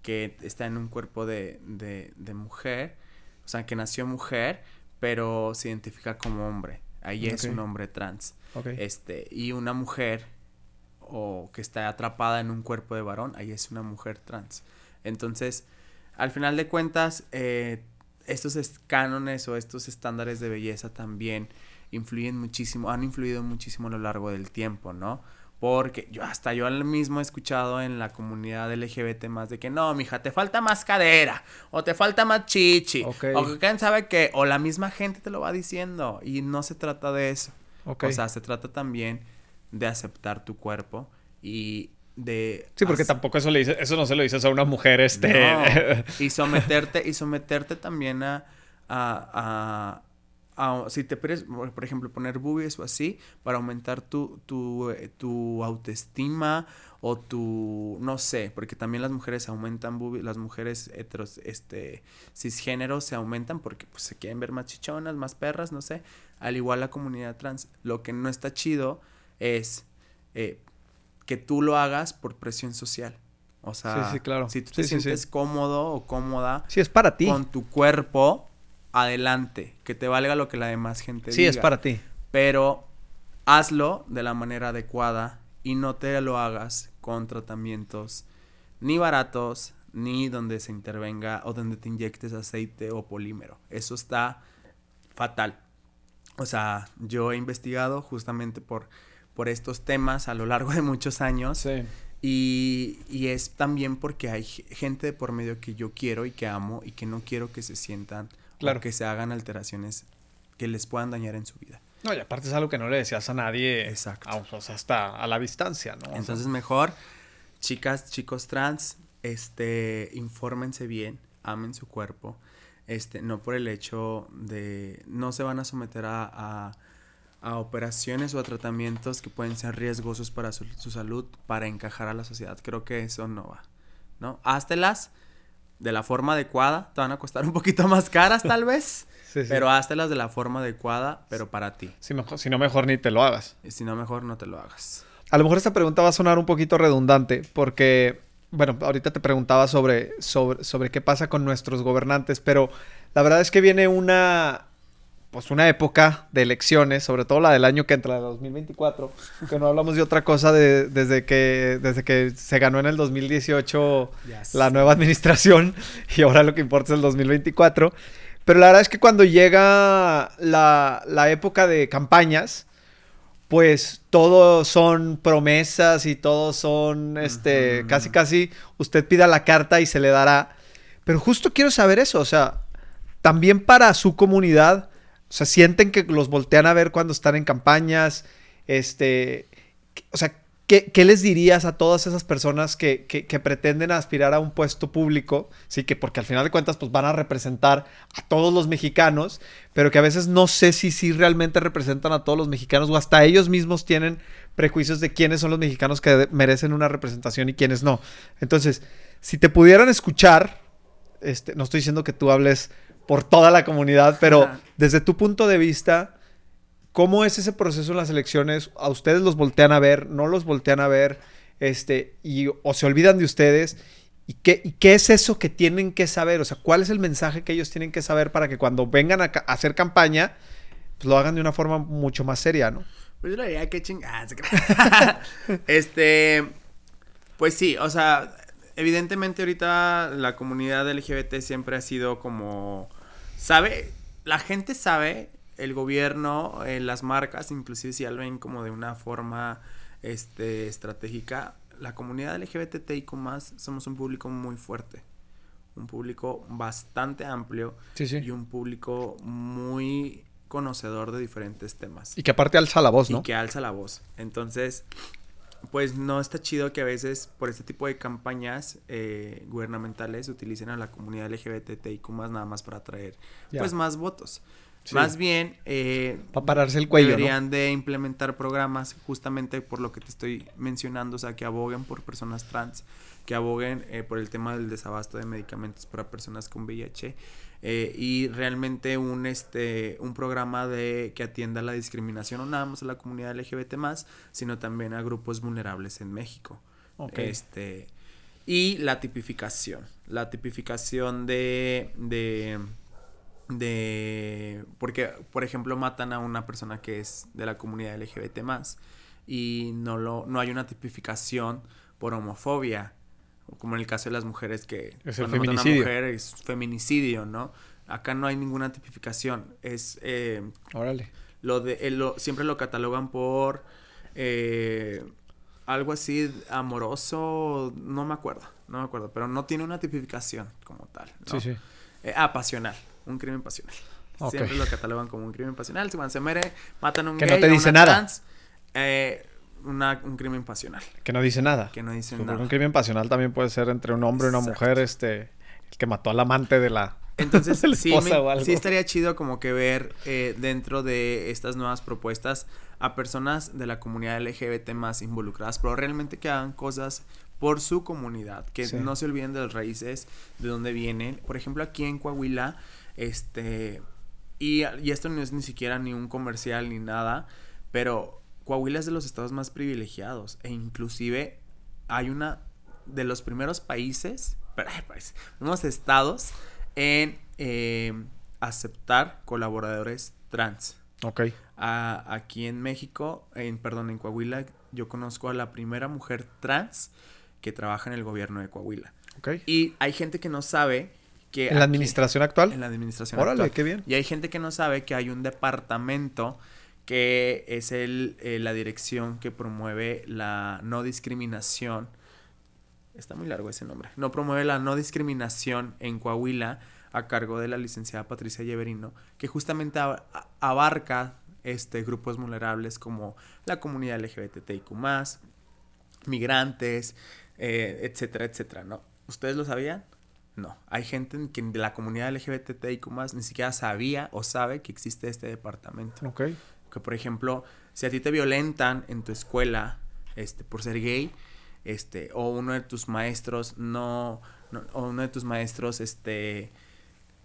que está en un cuerpo de, de, mujer, o sea, que nació mujer, pero se identifica como hombre. Ahí es un hombre trans. Este, y una mujer o que está atrapada en un cuerpo de varón, ahí es una mujer trans. Entonces, al final de cuentas, eh, estos cánones o estos estándares de belleza también influyen muchísimo, han influido muchísimo a lo largo del tiempo, ¿no? Porque yo hasta yo mismo he escuchado en la comunidad LGBT más de que no, mija, te falta más cadera, o te falta más chichi, o que quién sabe qué, o la misma gente te lo va diciendo, y no se trata de eso. O sea, se trata también de aceptar tu cuerpo y de sí porque tampoco eso le dice eso no se lo dices a una mujer este [laughs] y someterte y someterte también a, a, si te quieres por ejemplo poner boobies o así para aumentar tu, tu, tu autoestima o tu no sé porque también las mujeres aumentan boobies las mujeres heteros este cisgéneros se aumentan porque pues se quieren ver más chichonas más perras no sé al igual la comunidad trans lo que no está chido es eh, que tú lo hagas por presión social. O sea, claro. si tú te sientes cómodo o cómoda es para ti. con tu cuerpo, adelante, que te valga lo que la demás gente diga. Sí, es para ti. Pero hazlo de la manera adecuada y no te lo hagas con tratamientos ni baratos, ni donde se intervenga o donde te inyectes aceite o polímero. Eso está fatal. O sea, yo he investigado justamente por por estos temas a lo largo de muchos años. Sí. Y, y, es también porque hay gente por medio que yo quiero y que amo y que no quiero que se sientan claro. o que se hagan alteraciones que les puedan dañar en su vida. No, y aparte es algo que no le decías a nadie. Exacto. o sea, hasta a la distancia, ¿no? Entonces, mejor, chicas, chicos trans, este, infórmense bien, amen su cuerpo. Este, no por el hecho de. No se van a someter a a operaciones o a tratamientos que pueden ser riesgosos para su, salud para encajar a la sociedad. Creo que eso no va, ¿no? Háztelas de la forma adecuada, te van a costar un poquito más caras tal vez, [laughs] pero háztelas de la forma adecuada, pero para ti. Si, mejor, si no, mejor ni te lo hagas. Y si no, mejor no te lo hagas. A lo mejor esta pregunta va a sonar un poquito redundante porque, bueno, ahorita te preguntaba sobre, sobre, sobre qué pasa con nuestros gobernantes, pero la verdad es que viene una pues una época de elecciones, sobre todo la del año que entra, el 2024, que no hablamos de otra cosa desde, que, desde que se ganó en el 2018 la nueva administración [laughs] y ahora lo que importa es el 2024. Pero la verdad es que cuando llega la, la época de campañas, pues todo son promesas y todos son, este, casi casi usted pida la carta y se le dará. Pero justo quiero saber eso, o sea, también para su comunidad o sea, sienten que los voltean a ver cuando están en campañas. Este. O sea, ¿qué, les dirías a todas esas personas que, pretenden aspirar a un puesto público? Sí, que porque al final de cuentas, pues van a representar a todos los mexicanos, pero que a veces no sé si sí realmente representan a todos los mexicanos o hasta ellos mismos tienen prejuicios de quiénes son los mexicanos que merecen una representación y quiénes no. Entonces, si te pudieran escuchar, este, no estoy diciendo que tú hables por toda la comunidad, pero desde tu punto de vista, ¿cómo es ese proceso en las elecciones? ¿A ustedes los voltean a ver? ¿No los voltean a ver? Este, y, ¿O se olvidan de ustedes? ¿Y qué, qué es eso que tienen que saber? O sea, ¿cuál es el mensaje que ellos tienen que saber para que cuando vengan a, hacer campaña, pues lo hagan de una forma mucho más seria, ¿no? Pues yo le diría que chingadas. [laughs] este, pues sí, o sea, evidentemente ahorita la comunidad LGBT siempre ha sido como, sabe, la gente sabe, el gobierno, eh, las marcas, inclusive si ya lo ven como de una forma este, estratégica, la comunidad LGBTIQ más somos un público muy fuerte, un público bastante amplio y un público muy conocedor de diferentes temas. Y que aparte alza la voz, ¿no? Y que alza la voz. Entonces, pues no está chido que a veces por este tipo de campañas eh, gubernamentales utilicen a la comunidad LGBTIQ más nada más para atraer pues más votos. Más bien... Eh, Para pararse el cuello, Deberían de implementar programas justamente por lo que te estoy mencionando, o sea, que aboguen por personas trans, que aboguen eh, por el tema del desabasto de medicamentos para personas con VIH. Eh, y realmente un este un programa de que atienda la discriminación no nada más a la comunidad LGBT más sino también a grupos vulnerables en México. Este y la tipificación la tipificación de de de porque por ejemplo matan a una persona que es de la comunidad LGBT más y no lo no hay una tipificación por homofobia como en el caso de las mujeres que es el feminicidio. una mujer es feminicidio, ¿no? Acá no hay ninguna tipificación, es... Eh, Órale. Lo de, eh, lo, siempre lo catalogan por eh, algo así amoroso, no me acuerdo, no me acuerdo, pero no tiene una tipificación como tal. ¿no? Sí, sí. ah, pasional, un crimen pasional. Siempre lo catalogan como un crimen pasional. Si cuando se muere, matan a un que no te dice nada. eh, un crimen pasional. Que no dice nada. Que no dice nada. Un crimen pasional también puede ser entre un hombre y una mujer, este, el que mató al amante de la. Entonces, [laughs] sí, sí estaría chido como que ver eh, dentro de estas nuevas propuestas a personas de la comunidad LGBT más involucradas, pero realmente que hagan cosas por su comunidad, que no se olviden de las raíces, de dónde vienen. Por ejemplo, aquí en Coahuila, este, y, y esto no es ni siquiera ni un comercial ni nada, pero Coahuila es de los estados más privilegiados e inclusive hay una de los primeros países, países unos estados en eh, aceptar colaboradores trans. Ok. aquí en México, en, perdón, en Coahuila, yo conozco a la primera mujer trans que trabaja en el gobierno de Coahuila. Ok. Y hay gente que no sabe que... ¿En la administración actual? En la administración Órale, qué bien. Y hay gente que no sabe que hay un departamento que es el, eh, la dirección que promueve la no discriminación. Está muy largo ese nombre. No promueve la no discriminación en Coahuila a cargo de la licenciada Patricia Lleverino, que justamente abarca este, grupos vulnerables como la comunidad LGBTIQ, migrantes, eh, etcétera, etcétera, ¿no? ¿Ustedes lo sabían? No. Hay gente que de la comunidad LGBTIQ ni siquiera sabía o sabe que existe este departamento. Ok. Que por ejemplo, si a ti te violentan en tu escuela este, por ser gay, este, o uno de tus maestros no, o uno de tus maestros, este,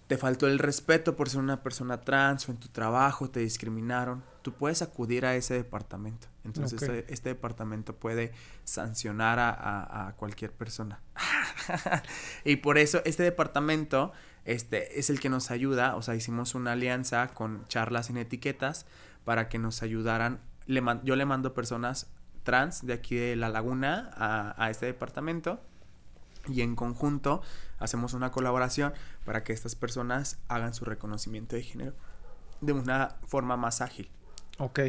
te faltó el respeto por ser una persona trans o en tu trabajo te discriminaron, tú puedes acudir a ese departamento. Entonces este, este, departamento puede sancionar a, a cualquier persona. [laughs] y por eso este departamento este, es el que nos ayuda, o sea, hicimos una alianza con charlas en etiquetas para que nos ayudaran. Le yo le mando personas trans de aquí de La Laguna a, este departamento y en conjunto hacemos una colaboración para que estas personas hagan su reconocimiento de género de una forma más ágil. Ok.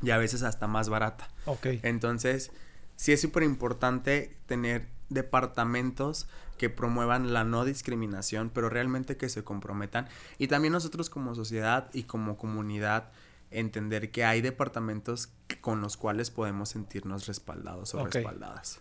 Y a veces hasta más barata. Ok. Entonces, sí es súper importante tener departamentos que promuevan la no discriminación, pero realmente que se comprometan. Y también nosotros como sociedad y como comunidad entender que hay departamentos con los cuales podemos sentirnos respaldados o respaldadas.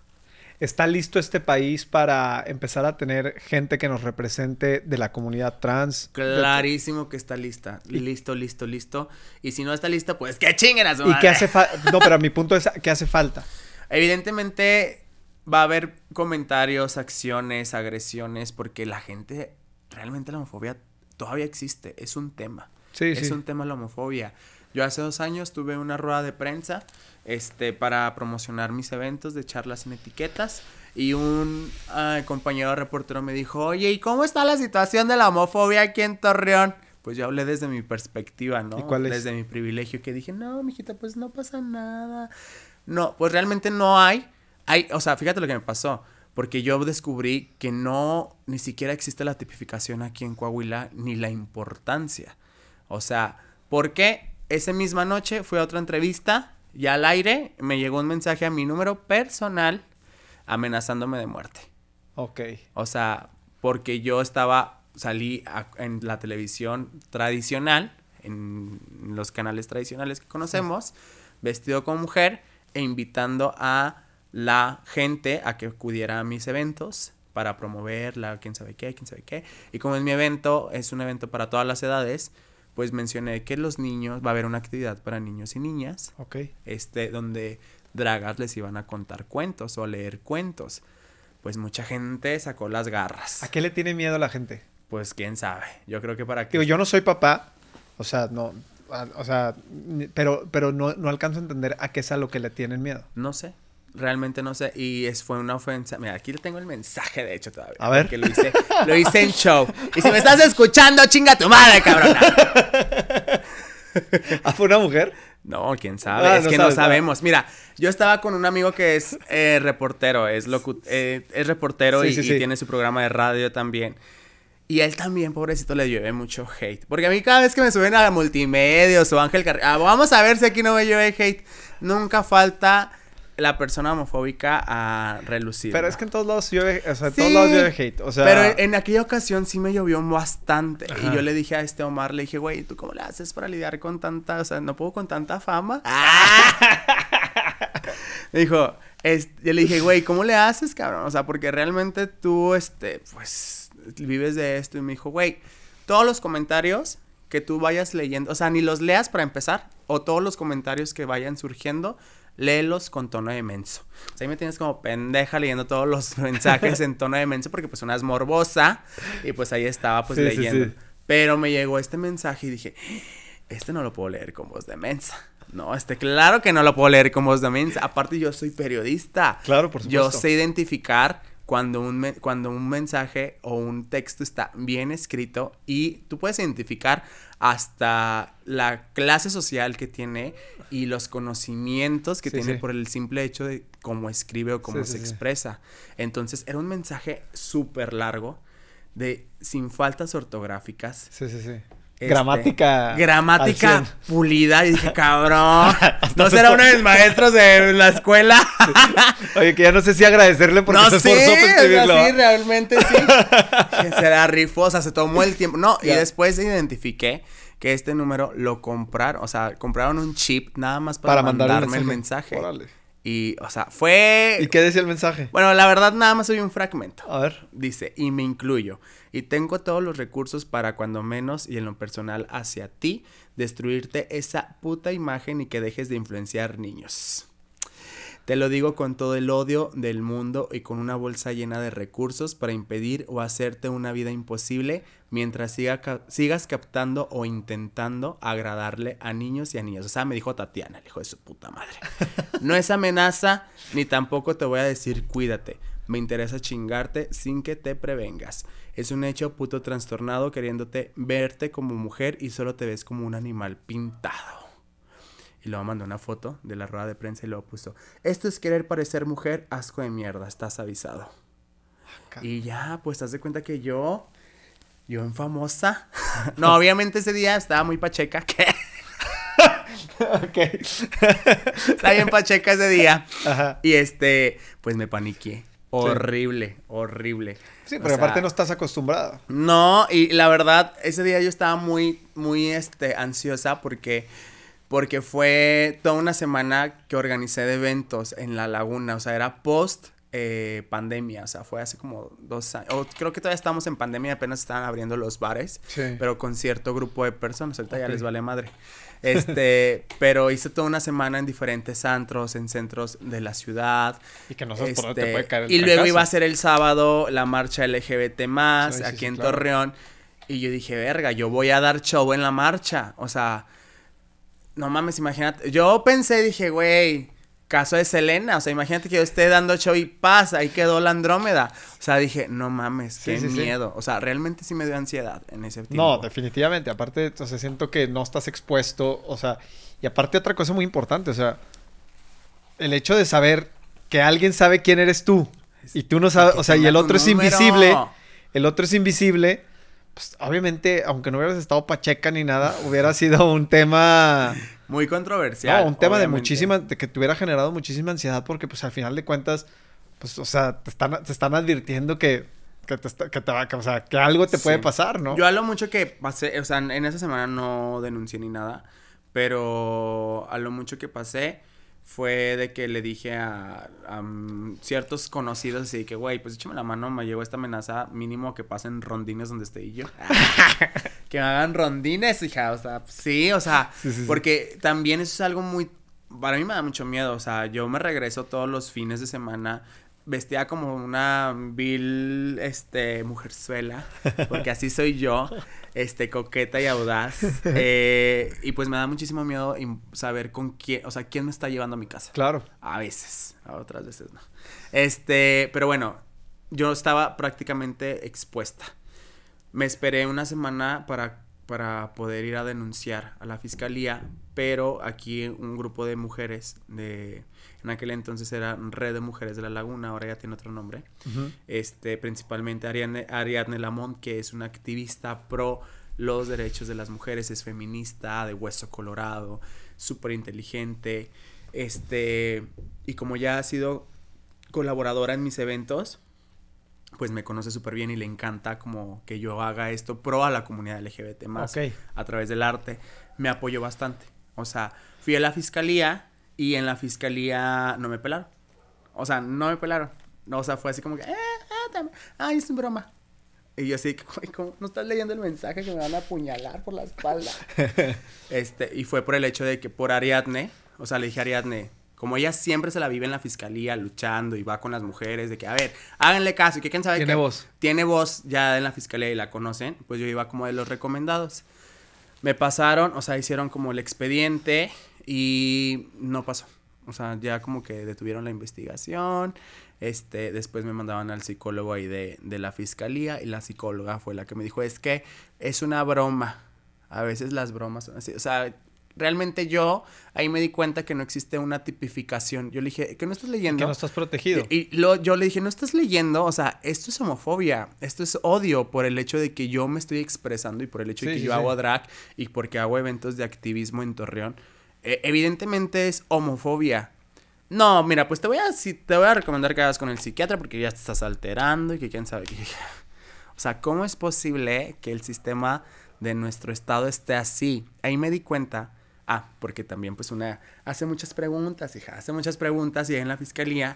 ¿Está listo este país para empezar a tener gente que nos represente de la comunidad trans? Clarísimo que está lista. Listo, listo, listo. Y si no está lista, pues que chinguen a su ¿Y qué hace falta? No, pero mi punto es, ¿qué hace falta? Evidentemente va a haber comentarios, acciones, agresiones, porque la gente, realmente la homofobia todavía existe. Es un tema. Sí, es un tema la homofobia. Yo hace dos años tuve una rueda de prensa este, para promocionar mis eventos de charlas en etiquetas y un compañero reportero me dijo, oye, ¿y cómo está la situación de la homofobia aquí en Torreón? Pues yo hablé desde mi perspectiva, ¿no? Desde mi privilegio que dije, no, mijita, pues no pasa nada. No, pues realmente no hay. hay. O sea, fíjate lo que me pasó. Porque yo descubrí que no, ni siquiera existe la tipificación aquí en Coahuila, ni la importancia. O sea, ¿por qué? Esa misma noche fui a otra entrevista y al aire me llegó un mensaje a mi número personal amenazándome de muerte. Ok. O sea, porque yo estaba, salí en la televisión tradicional, en los canales tradicionales que conocemos, vestido como mujer e invitando a la gente a que acudiera a mis eventos para promoverla, quién sabe qué, quién sabe qué. Y como es mi evento, es un evento para todas las edades, pues mencioné que los niños, va a haber una actividad para niños y niñas. Ok. Este, donde dragas les iban a contar cuentos o leer cuentos. Pues mucha gente sacó las garras. ¿A qué le tiene miedo la gente? Pues quién sabe. Yo creo que para que. Digo, yo no soy papá. O sea, no. O sea, pero, pero no, no alcanzo a entender a qué es a lo que le tienen miedo. No sé. Realmente no sé. Y es, fue una ofensa. Mira, aquí tengo el mensaje, de hecho, todavía. A ver. Que lo hice, lo hice en show. Y si me estás escuchando, chinga tu madre, cabrona. [laughs] ¿Ah, fue una mujer? No, quién sabe. Ah, es que no sabemos. Mira, yo estaba con un amigo que es eh, reportero, es, eh, es reportero y, tiene su programa de radio también. Y él también, pobrecito, le llueve mucho hate. Porque a mí cada vez que me suben a multimedios o Ángel Carrera, ah, vamos a ver si aquí no me llueve hate. Nunca falta la persona homofóbica a relucir. Pero es que en todos lados llueve, o sea, en todos lados hate, o sea... Pero en aquella ocasión sí me llovió bastante. Y yo le dije a este Omar, le dije, güey, ¿tú cómo le haces para lidiar con tanta, o sea, no puedo con tanta fama? me [laughs] [laughs] dijo, yo le dije, güey, ¿cómo le haces, cabrón? O sea, porque realmente tú, este, pues, vives de esto. Y me dijo, güey, todos los comentarios que tú vayas leyendo, o sea, ni los leas para empezar, o todos los comentarios que vayan surgiendo, léelos con tono de menso. O sea, ahí me tienes como pendeja leyendo todos los [laughs] mensajes en tono de menso porque pues una es morbosa y pues ahí estaba pues leyendo. Pero me llegó este mensaje y dije, este no lo puedo leer con voz de mensa. No, este claro que no lo puedo leer con voz de mensa. Aparte yo soy periodista. Claro, por supuesto. Yo sé identificar cuando un, cuando un mensaje o un texto está bien escrito y tú puedes identificar hasta la clase social que tiene y los conocimientos que tiene por el simple hecho de cómo escribe o cómo se expresa. Entonces era un mensaje súper largo de sin faltas ortográficas. Sí, sí, sí. Este, gramática. Gramática pulida. Y dije, [laughs] cabrón. [laughs] ¿No será uno de mis maestros de la escuela? Oye, que ya no sé si agradecerle porque se esforzó para escribirlo. Sí, realmente sí. [laughs] se la rifosa, se tomó el tiempo. No, y después identifiqué que este número lo compraron. O sea, compraron un chip nada más para, mandarme el mensaje. El mensaje. Y, o sea, fue... ¿Y qué decía el mensaje? Bueno, la verdad nada más soy un fragmento. A ver. Dice, y me incluyo. Y tengo todos los recursos para cuando menos y en lo personal hacia ti, destruirte esa puta imagen y que dejes de influenciar niños. Te lo digo con todo el odio del mundo y con una bolsa llena de recursos para impedir o hacerte una vida imposible mientras sigas captando o intentando agradarle a niños y a niñas. O sea, me dijo Tatiana, el hijo de su puta madre. [laughs] No es amenaza, ni tampoco te voy a decir cuídate. Me interesa chingarte sin que te prevengas. Es un hecho puto trastornado queriéndote verte como mujer y solo te ves como un animal pintado. Y luego mandó una foto de la rueda de prensa y luego puso, esto es querer parecer mujer, asco de mierda, estás avisado. Y ya, pues te das de cuenta que yo, yo en famosa. [laughs] no, obviamente ese día estaba muy pacheca. ¿Qué? [laughs] ok. [laughs] estaba bien pacheca ese día. Ajá. Y este, pues me paniqué. Horrible, horrible. Sí, pero aparte no estás acostumbrada. No, y la verdad, ese día yo estaba muy, muy, este, ansiosa porque porque fue toda una semana que organicé de eventos en la laguna, o sea, era post eh, pandemia, o sea, fue hace como dos años, o creo que todavía estamos en pandemia, apenas estaban abriendo los bares, pero con cierto grupo de personas, ahorita ya les vale madre. Este, [laughs] pero hice toda una semana en diferentes antros, en centros de la ciudad. Y que no sabes por dónde te puede caer el Y luego iba a ser el sábado la marcha LGBT más aquí en Torreón. Y yo dije, verga, yo voy a dar show en la marcha. O sea, no mames, imagínate. Yo pensé, dije, güey, caso de Selena. O sea, imagínate que yo esté dando show y pasa, ahí quedó la Andrómeda. O sea, dije, no mames, qué miedo. O sea, realmente sí me dio ansiedad en ese tiempo. No, definitivamente. Aparte, o sea, siento que no estás expuesto. O sea, y aparte otra cosa muy importante, o sea, el hecho de saber que alguien sabe quién eres tú. Y tú no sabes, o sea, y el otro es invisible. El otro es invisible pues, obviamente, aunque no hubieras estado pacheca ni nada, hubiera sido un tema... Muy controversial. No, un tema de muchísima, de que te hubiera generado muchísima ansiedad porque pues al final de cuentas, pues, o sea, te están, te están advirtiendo que, que, te, que, te va, o sea, que algo te puede pasar, ¿no? Yo a lo mucho que pasé, o sea, en esa semana no denuncié ni nada, pero a lo mucho que pasé fue de que le dije a, ciertos conocidos así que, güey, pues échame la mano, me llegó esta amenaza, mínimo que pasen rondines donde esté y yo. [laughs] que me hagan rondines, hija, o sea, sí, o sea, porque también eso es algo muy, para mí me da mucho miedo, o sea, yo me regreso todos los fines de semana vestida como una vil, este, mujerzuela, porque así soy yo, este, coqueta y audaz, [laughs] eh, y pues me da muchísimo miedo saber con quién, o sea, quién me está llevando a mi casa. Claro. A veces, a otras veces no. Este, pero bueno, yo estaba prácticamente expuesta. Me esperé una semana para, para poder ir a denunciar a la fiscalía, pero aquí un grupo de mujeres de en aquel entonces era Red de Mujeres de la Laguna, ahora ya tiene otro nombre. Este, principalmente Ariadne, Ariadne Lamont, que es una activista pro los derechos de las mujeres, es feminista, de hueso colorado, súper inteligente. Este, y como ya ha sido colaboradora en mis eventos, pues me conoce súper bien y le encanta como que yo haga esto pro a la comunidad LGBT más a través del arte. Me apoyó bastante. O sea, fui a la fiscalía y en la fiscalía no me pelaron. O sea, no me pelaron. O sea, fue así como que, eh, eh ay, es broma. Y yo así, [laughs] ¿cómo, no estás leyendo el mensaje que me van a apuñalar por la espalda? [laughs] este, y fue por el hecho de que por Ariadne, o sea, le dije a Ariadne, como ella siempre se la vive en la fiscalía luchando y va con las mujeres, de que, a ver, háganle caso, y que quién sabe Tiene voz. Tiene voz ya en la fiscalía y la conocen, pues yo iba como de los recomendados. Me pasaron, o sea, hicieron como el expediente y no pasó. O sea, ya como que detuvieron la investigación. Este, después me mandaban al psicólogo ahí de, de la fiscalía y la psicóloga fue la que me dijo, es que es una broma. A veces las bromas son así. O sea, realmente yo ahí me di cuenta que no existe una tipificación. Yo le dije, que no estás leyendo. Que no estás protegido. Y, lo, yo le dije, no estás leyendo, o sea, esto es homofobia, esto es odio por el hecho de que yo me estoy expresando y por el hecho de que yo hago drag y porque hago eventos de activismo en Torreón. Eh, evidentemente es homofobia. No, mira, pues te voy a te voy a recomendar que hagas con el psiquiatra porque ya te estás alterando y que quién sabe qué. [laughs] O sea, ¿cómo es posible que el sistema de nuestro estado esté así? Ahí me di cuenta. Ah, porque también pues una hace muchas preguntas, hija, hace muchas preguntas y en la fiscalía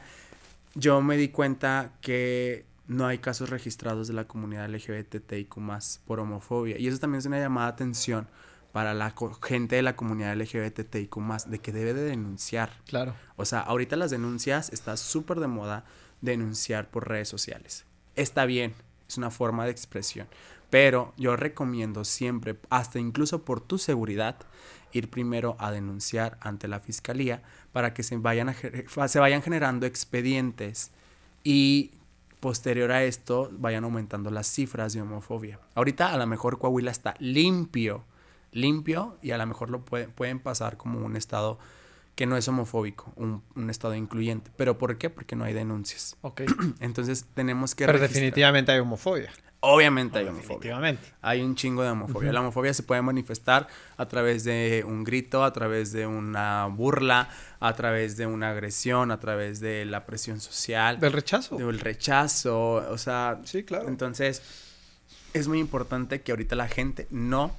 yo me di cuenta que no hay casos registrados de la comunidad LGBTIQ más por homofobia. Y eso también es una llamada de atención para la gente de la comunidad LGBTIQ más, de que debe de denunciar. Claro. O sea, ahorita las denuncias está súper de moda denunciar por redes sociales. Está bien, es una forma de expresión, pero yo recomiendo siempre, hasta incluso por tu seguridad, ir primero a denunciar ante la fiscalía para que se vayan, se vayan generando expedientes y posterior a esto vayan aumentando las cifras de homofobia. Ahorita a lo mejor Coahuila está limpio limpio y a lo mejor lo pueden pasar como un estado que no es homofóbico, un, estado incluyente. ¿Pero por qué? Porque no hay denuncias. Ok. [clears throat] Entonces tenemos que... Pero definitivamente hay homofobia. Obviamente hay homofobia. Hay un chingo de homofobia. La homofobia se puede manifestar a través de un grito, a través de una burla, a través de una agresión, a través de la presión social. Del rechazo. Del rechazo. O sea... Sí, claro. Entonces, es muy importante que ahorita la gente no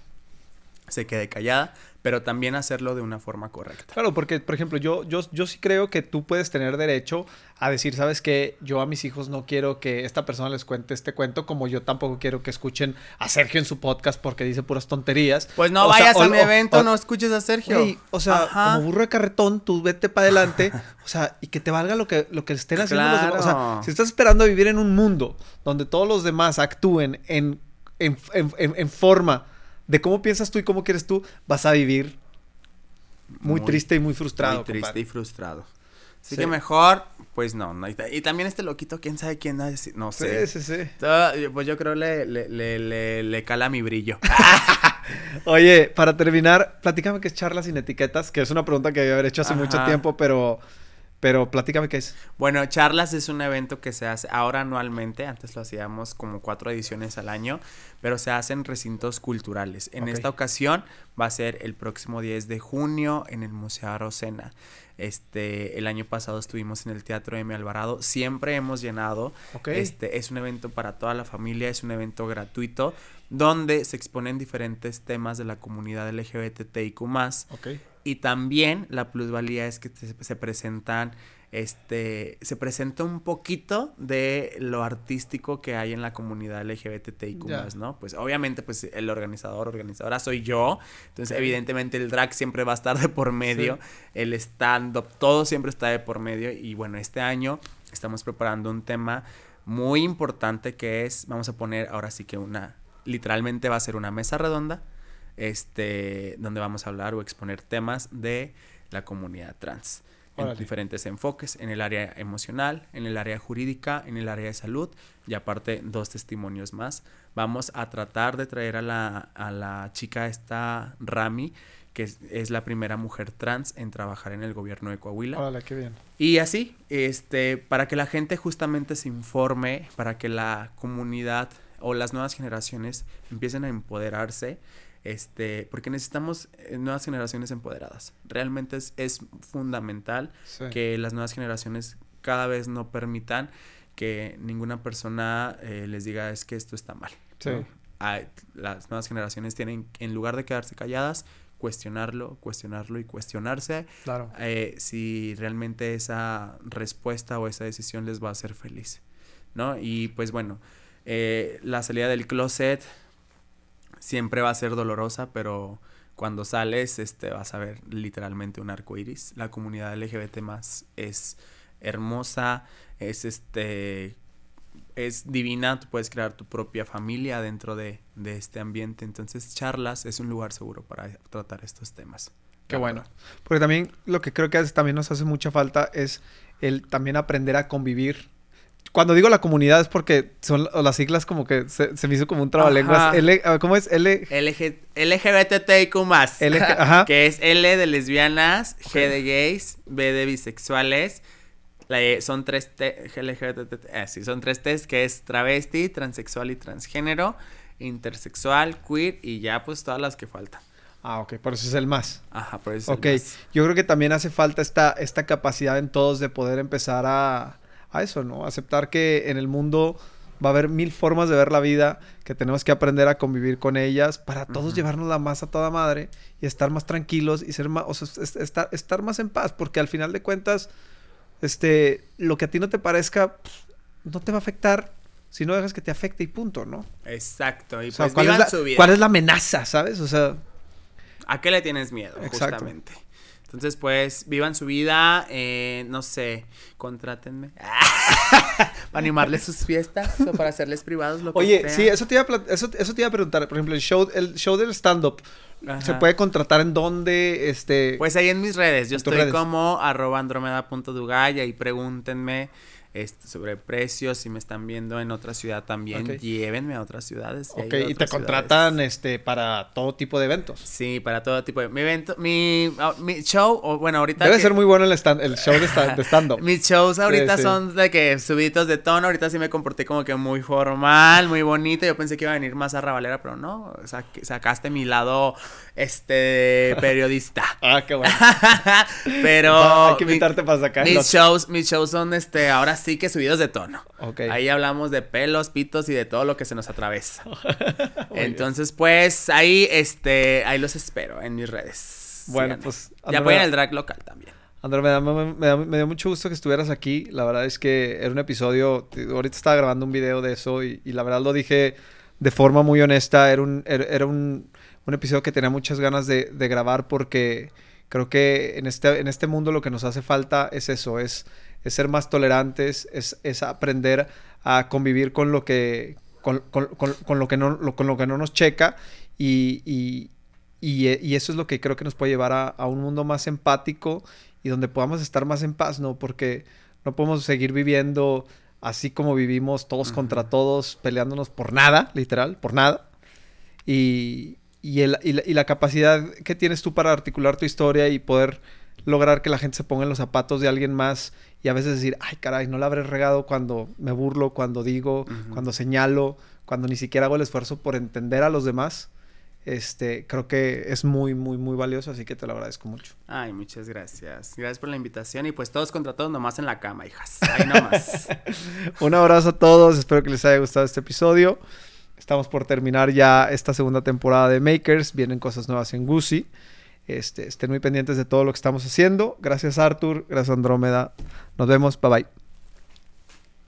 se quede callada, pero también hacerlo de una forma correcta. Claro, porque, por ejemplo, yo, yo, yo sí creo que tú puedes tener derecho a decir, ¿sabes qué? Yo a mis hijos no quiero que esta persona les cuente este cuento, como yo tampoco quiero que escuchen a Sergio en su podcast porque dice puras tonterías. Pues no vayas a mi evento, no escuches a Sergio. o sea, como burro de carretón, tú vete para adelante, [laughs] o sea, y que te valga lo que, lo que estén haciendo los demás. O sea, si estás esperando a vivir en un mundo donde todos los demás actúen en, en, en, en forma de cómo piensas tú y cómo quieres tú, vas a vivir muy, triste y muy frustrado. Muy triste y frustrado. Así que mejor, pues no, Y también este loquito, quién sabe quién es, no sé. Sí, sí, sí. pues yo creo le, le, le, le, cala mi brillo. [laughs] Oye, para terminar, platícame qué es charlas sin etiquetas, que es una pregunta que había hecho hace mucho tiempo, pero pero platícame qué es. Bueno, Charlas es un evento que se hace ahora anualmente, antes lo hacíamos como cuatro ediciones al año, pero se hacen recintos culturales. En esta ocasión va a ser el próximo 10 de junio en el Museo Arocena. Este, el año pasado estuvimos en el Teatro M. Alvarado, siempre hemos llenado. Este, es un evento para toda la familia, es un evento gratuito donde se exponen diferentes temas de la comunidad LGBTIQ+. Okay. Y también la plusvalía es que se presentan este, se presenta un poquito de lo artístico que hay en la comunidad LGBTIQ+, ¿no? Pues obviamente, pues el organizador, organizadora soy yo, entonces evidentemente el drag siempre va a estar de por medio, el stand-up, todo siempre está de por medio y bueno, este año estamos preparando un tema muy importante que es, vamos a poner ahora sí que una, literalmente va a ser una mesa redonda, este, donde vamos a hablar o exponer temas de la comunidad trans en diferentes enfoques, en el área emocional, en el área jurídica, en el área de salud y aparte dos testimonios más. Vamos a tratar de traer a la, a la chica esta Rami, que es, la primera mujer trans en trabajar en el gobierno de Coahuila. Hola, qué bien. Y así, este, para que la gente justamente se informe, para que la comunidad o las nuevas generaciones empiecen a empoderarse este, porque necesitamos eh, nuevas generaciones empoderadas. Realmente es, es fundamental que las nuevas generaciones cada vez no permitan que ninguna persona eh, les diga es que esto está mal. las nuevas generaciones tienen, en lugar de quedarse calladas, cuestionarlo, cuestionarlo y cuestionarse claro. Eh, si realmente esa respuesta o esa decisión les va a hacer feliz, ¿no? Y pues bueno, la salida del closet siempre va a ser dolorosa, pero cuando sales, este, vas a ver literalmente un arco iris. La comunidad LGBT más es hermosa, es este es divina, tú puedes crear tu propia familia dentro de, este ambiente. Entonces, charlas es un lugar seguro para tratar estos temas. Qué bueno. Porque también lo que creo que también nos hace mucha falta es el también aprender a convivir cuando digo la comunidad es porque son las siglas como que se, se me hizo como un trabalenguas. L, ah, ¿Cómo es? L... LG, LGBTIQ+. [laughs] ajá. Que es L de lesbianas, G de gays, B de bisexuales. E, son tres T, LGBT, eh, sí, son tres T's que es travesti, transexual y transgénero, intersexual, queer y ya pues todas las que faltan. Ah, ok, por eso es el más. Ajá, por eso es el más. yo creo que también hace falta esta, esta capacidad en todos de poder empezar a a eso, ¿no? Aceptar que en el mundo va a haber mil formas de ver la vida, que tenemos que aprender a convivir con ellas para todos llevarnos la más a toda madre y estar más tranquilos y ser más, o sea, estar, estar más en paz, porque al final de cuentas, este, lo que a ti no te parezca, no te va a afectar si no dejas que te afecte y punto, ¿no? Exacto. Y pues ¿cuál, es la, ¿cuál es la amenaza, sabes? O sea... ¿A qué le tienes miedo, justamente? Entonces, pues, vivan su vida, eh, no sé, contrátenme. [laughs] para animarles sus fiestas o para hacerles privados lo que Oye, sí, eso te, iba a, eso, eso te iba a preguntar. Por ejemplo, el show, el show del stand-up. ¿Se puede contratar en dónde? Este... Pues ahí en mis redes. Yo estoy como arroba andromeda.dugay y pregúntenme este, sobre precios, si me están viendo en otra ciudad también, llévenme a otras ciudades. Ok, y te contratan este para todo tipo de eventos. Sí, para todo tipo de... Mi evento, mi, ah, mi show, o bueno, ahorita... Debe ser muy bueno el, stand, el show de, stand, [laughs] Mis shows ahorita son de que subiditos de tono, ahorita sí me comporté como que muy formal, muy bonito, yo pensé que iba a venir más a rabalera, pero no, sacaste mi lado, este, [laughs] periodista. ah, qué bueno. [laughs] pero... Hay que invitarte para sacar mis shows, mis shows son, este, ahora sí que subidos de tono. Ahí hablamos de pelos, pitos y de todo lo que se nos atraviesa. [laughs] Entonces, pues, ahí, este, ahí los espero en mis redes. Bueno, pues. ya voy en el drag local también. André, me, dio mucho gusto que estuvieras aquí. La verdad es que era un episodio. Ahorita estaba grabando un video de eso y, la verdad lo dije de forma muy honesta. Era un, era, un, un, episodio que tenía muchas ganas de, de grabar porque creo que en este, en este mundo lo que nos hace falta es eso: es es ser más tolerantes, es, aprender a convivir con lo que, con, lo, que no, con lo que no nos checa y, eso es lo que creo que nos puede llevar a, un mundo más empático y donde podamos estar más en paz, ¿no? Porque no podemos seguir viviendo así como vivimos todos contra todos, peleándonos por nada, literal, por nada. Y, y, la, y la capacidad que tienes tú para articular tu historia y poder lograr que la gente se ponga en los zapatos de alguien más y a veces decir, ay caray, no la habré regado cuando me burlo, cuando digo, cuando señalo, cuando ni siquiera hago el esfuerzo por entender a los demás. Este, creo que es muy, muy, muy valioso, así que te lo agradezco mucho. Ay, muchas gracias. Gracias por la invitación y pues todos contra todos nomás en la cama, hijas. Ahí nomás. [laughs] Un abrazo a todos, espero que les haya gustado este episodio Estamos por terminar ya esta segunda temporada de Makers. Vienen cosas nuevas en Gucci. Este, estén muy pendientes de todo lo que estamos haciendo. Gracias Arthur, gracias Andrómeda. Nos vemos, bye bye.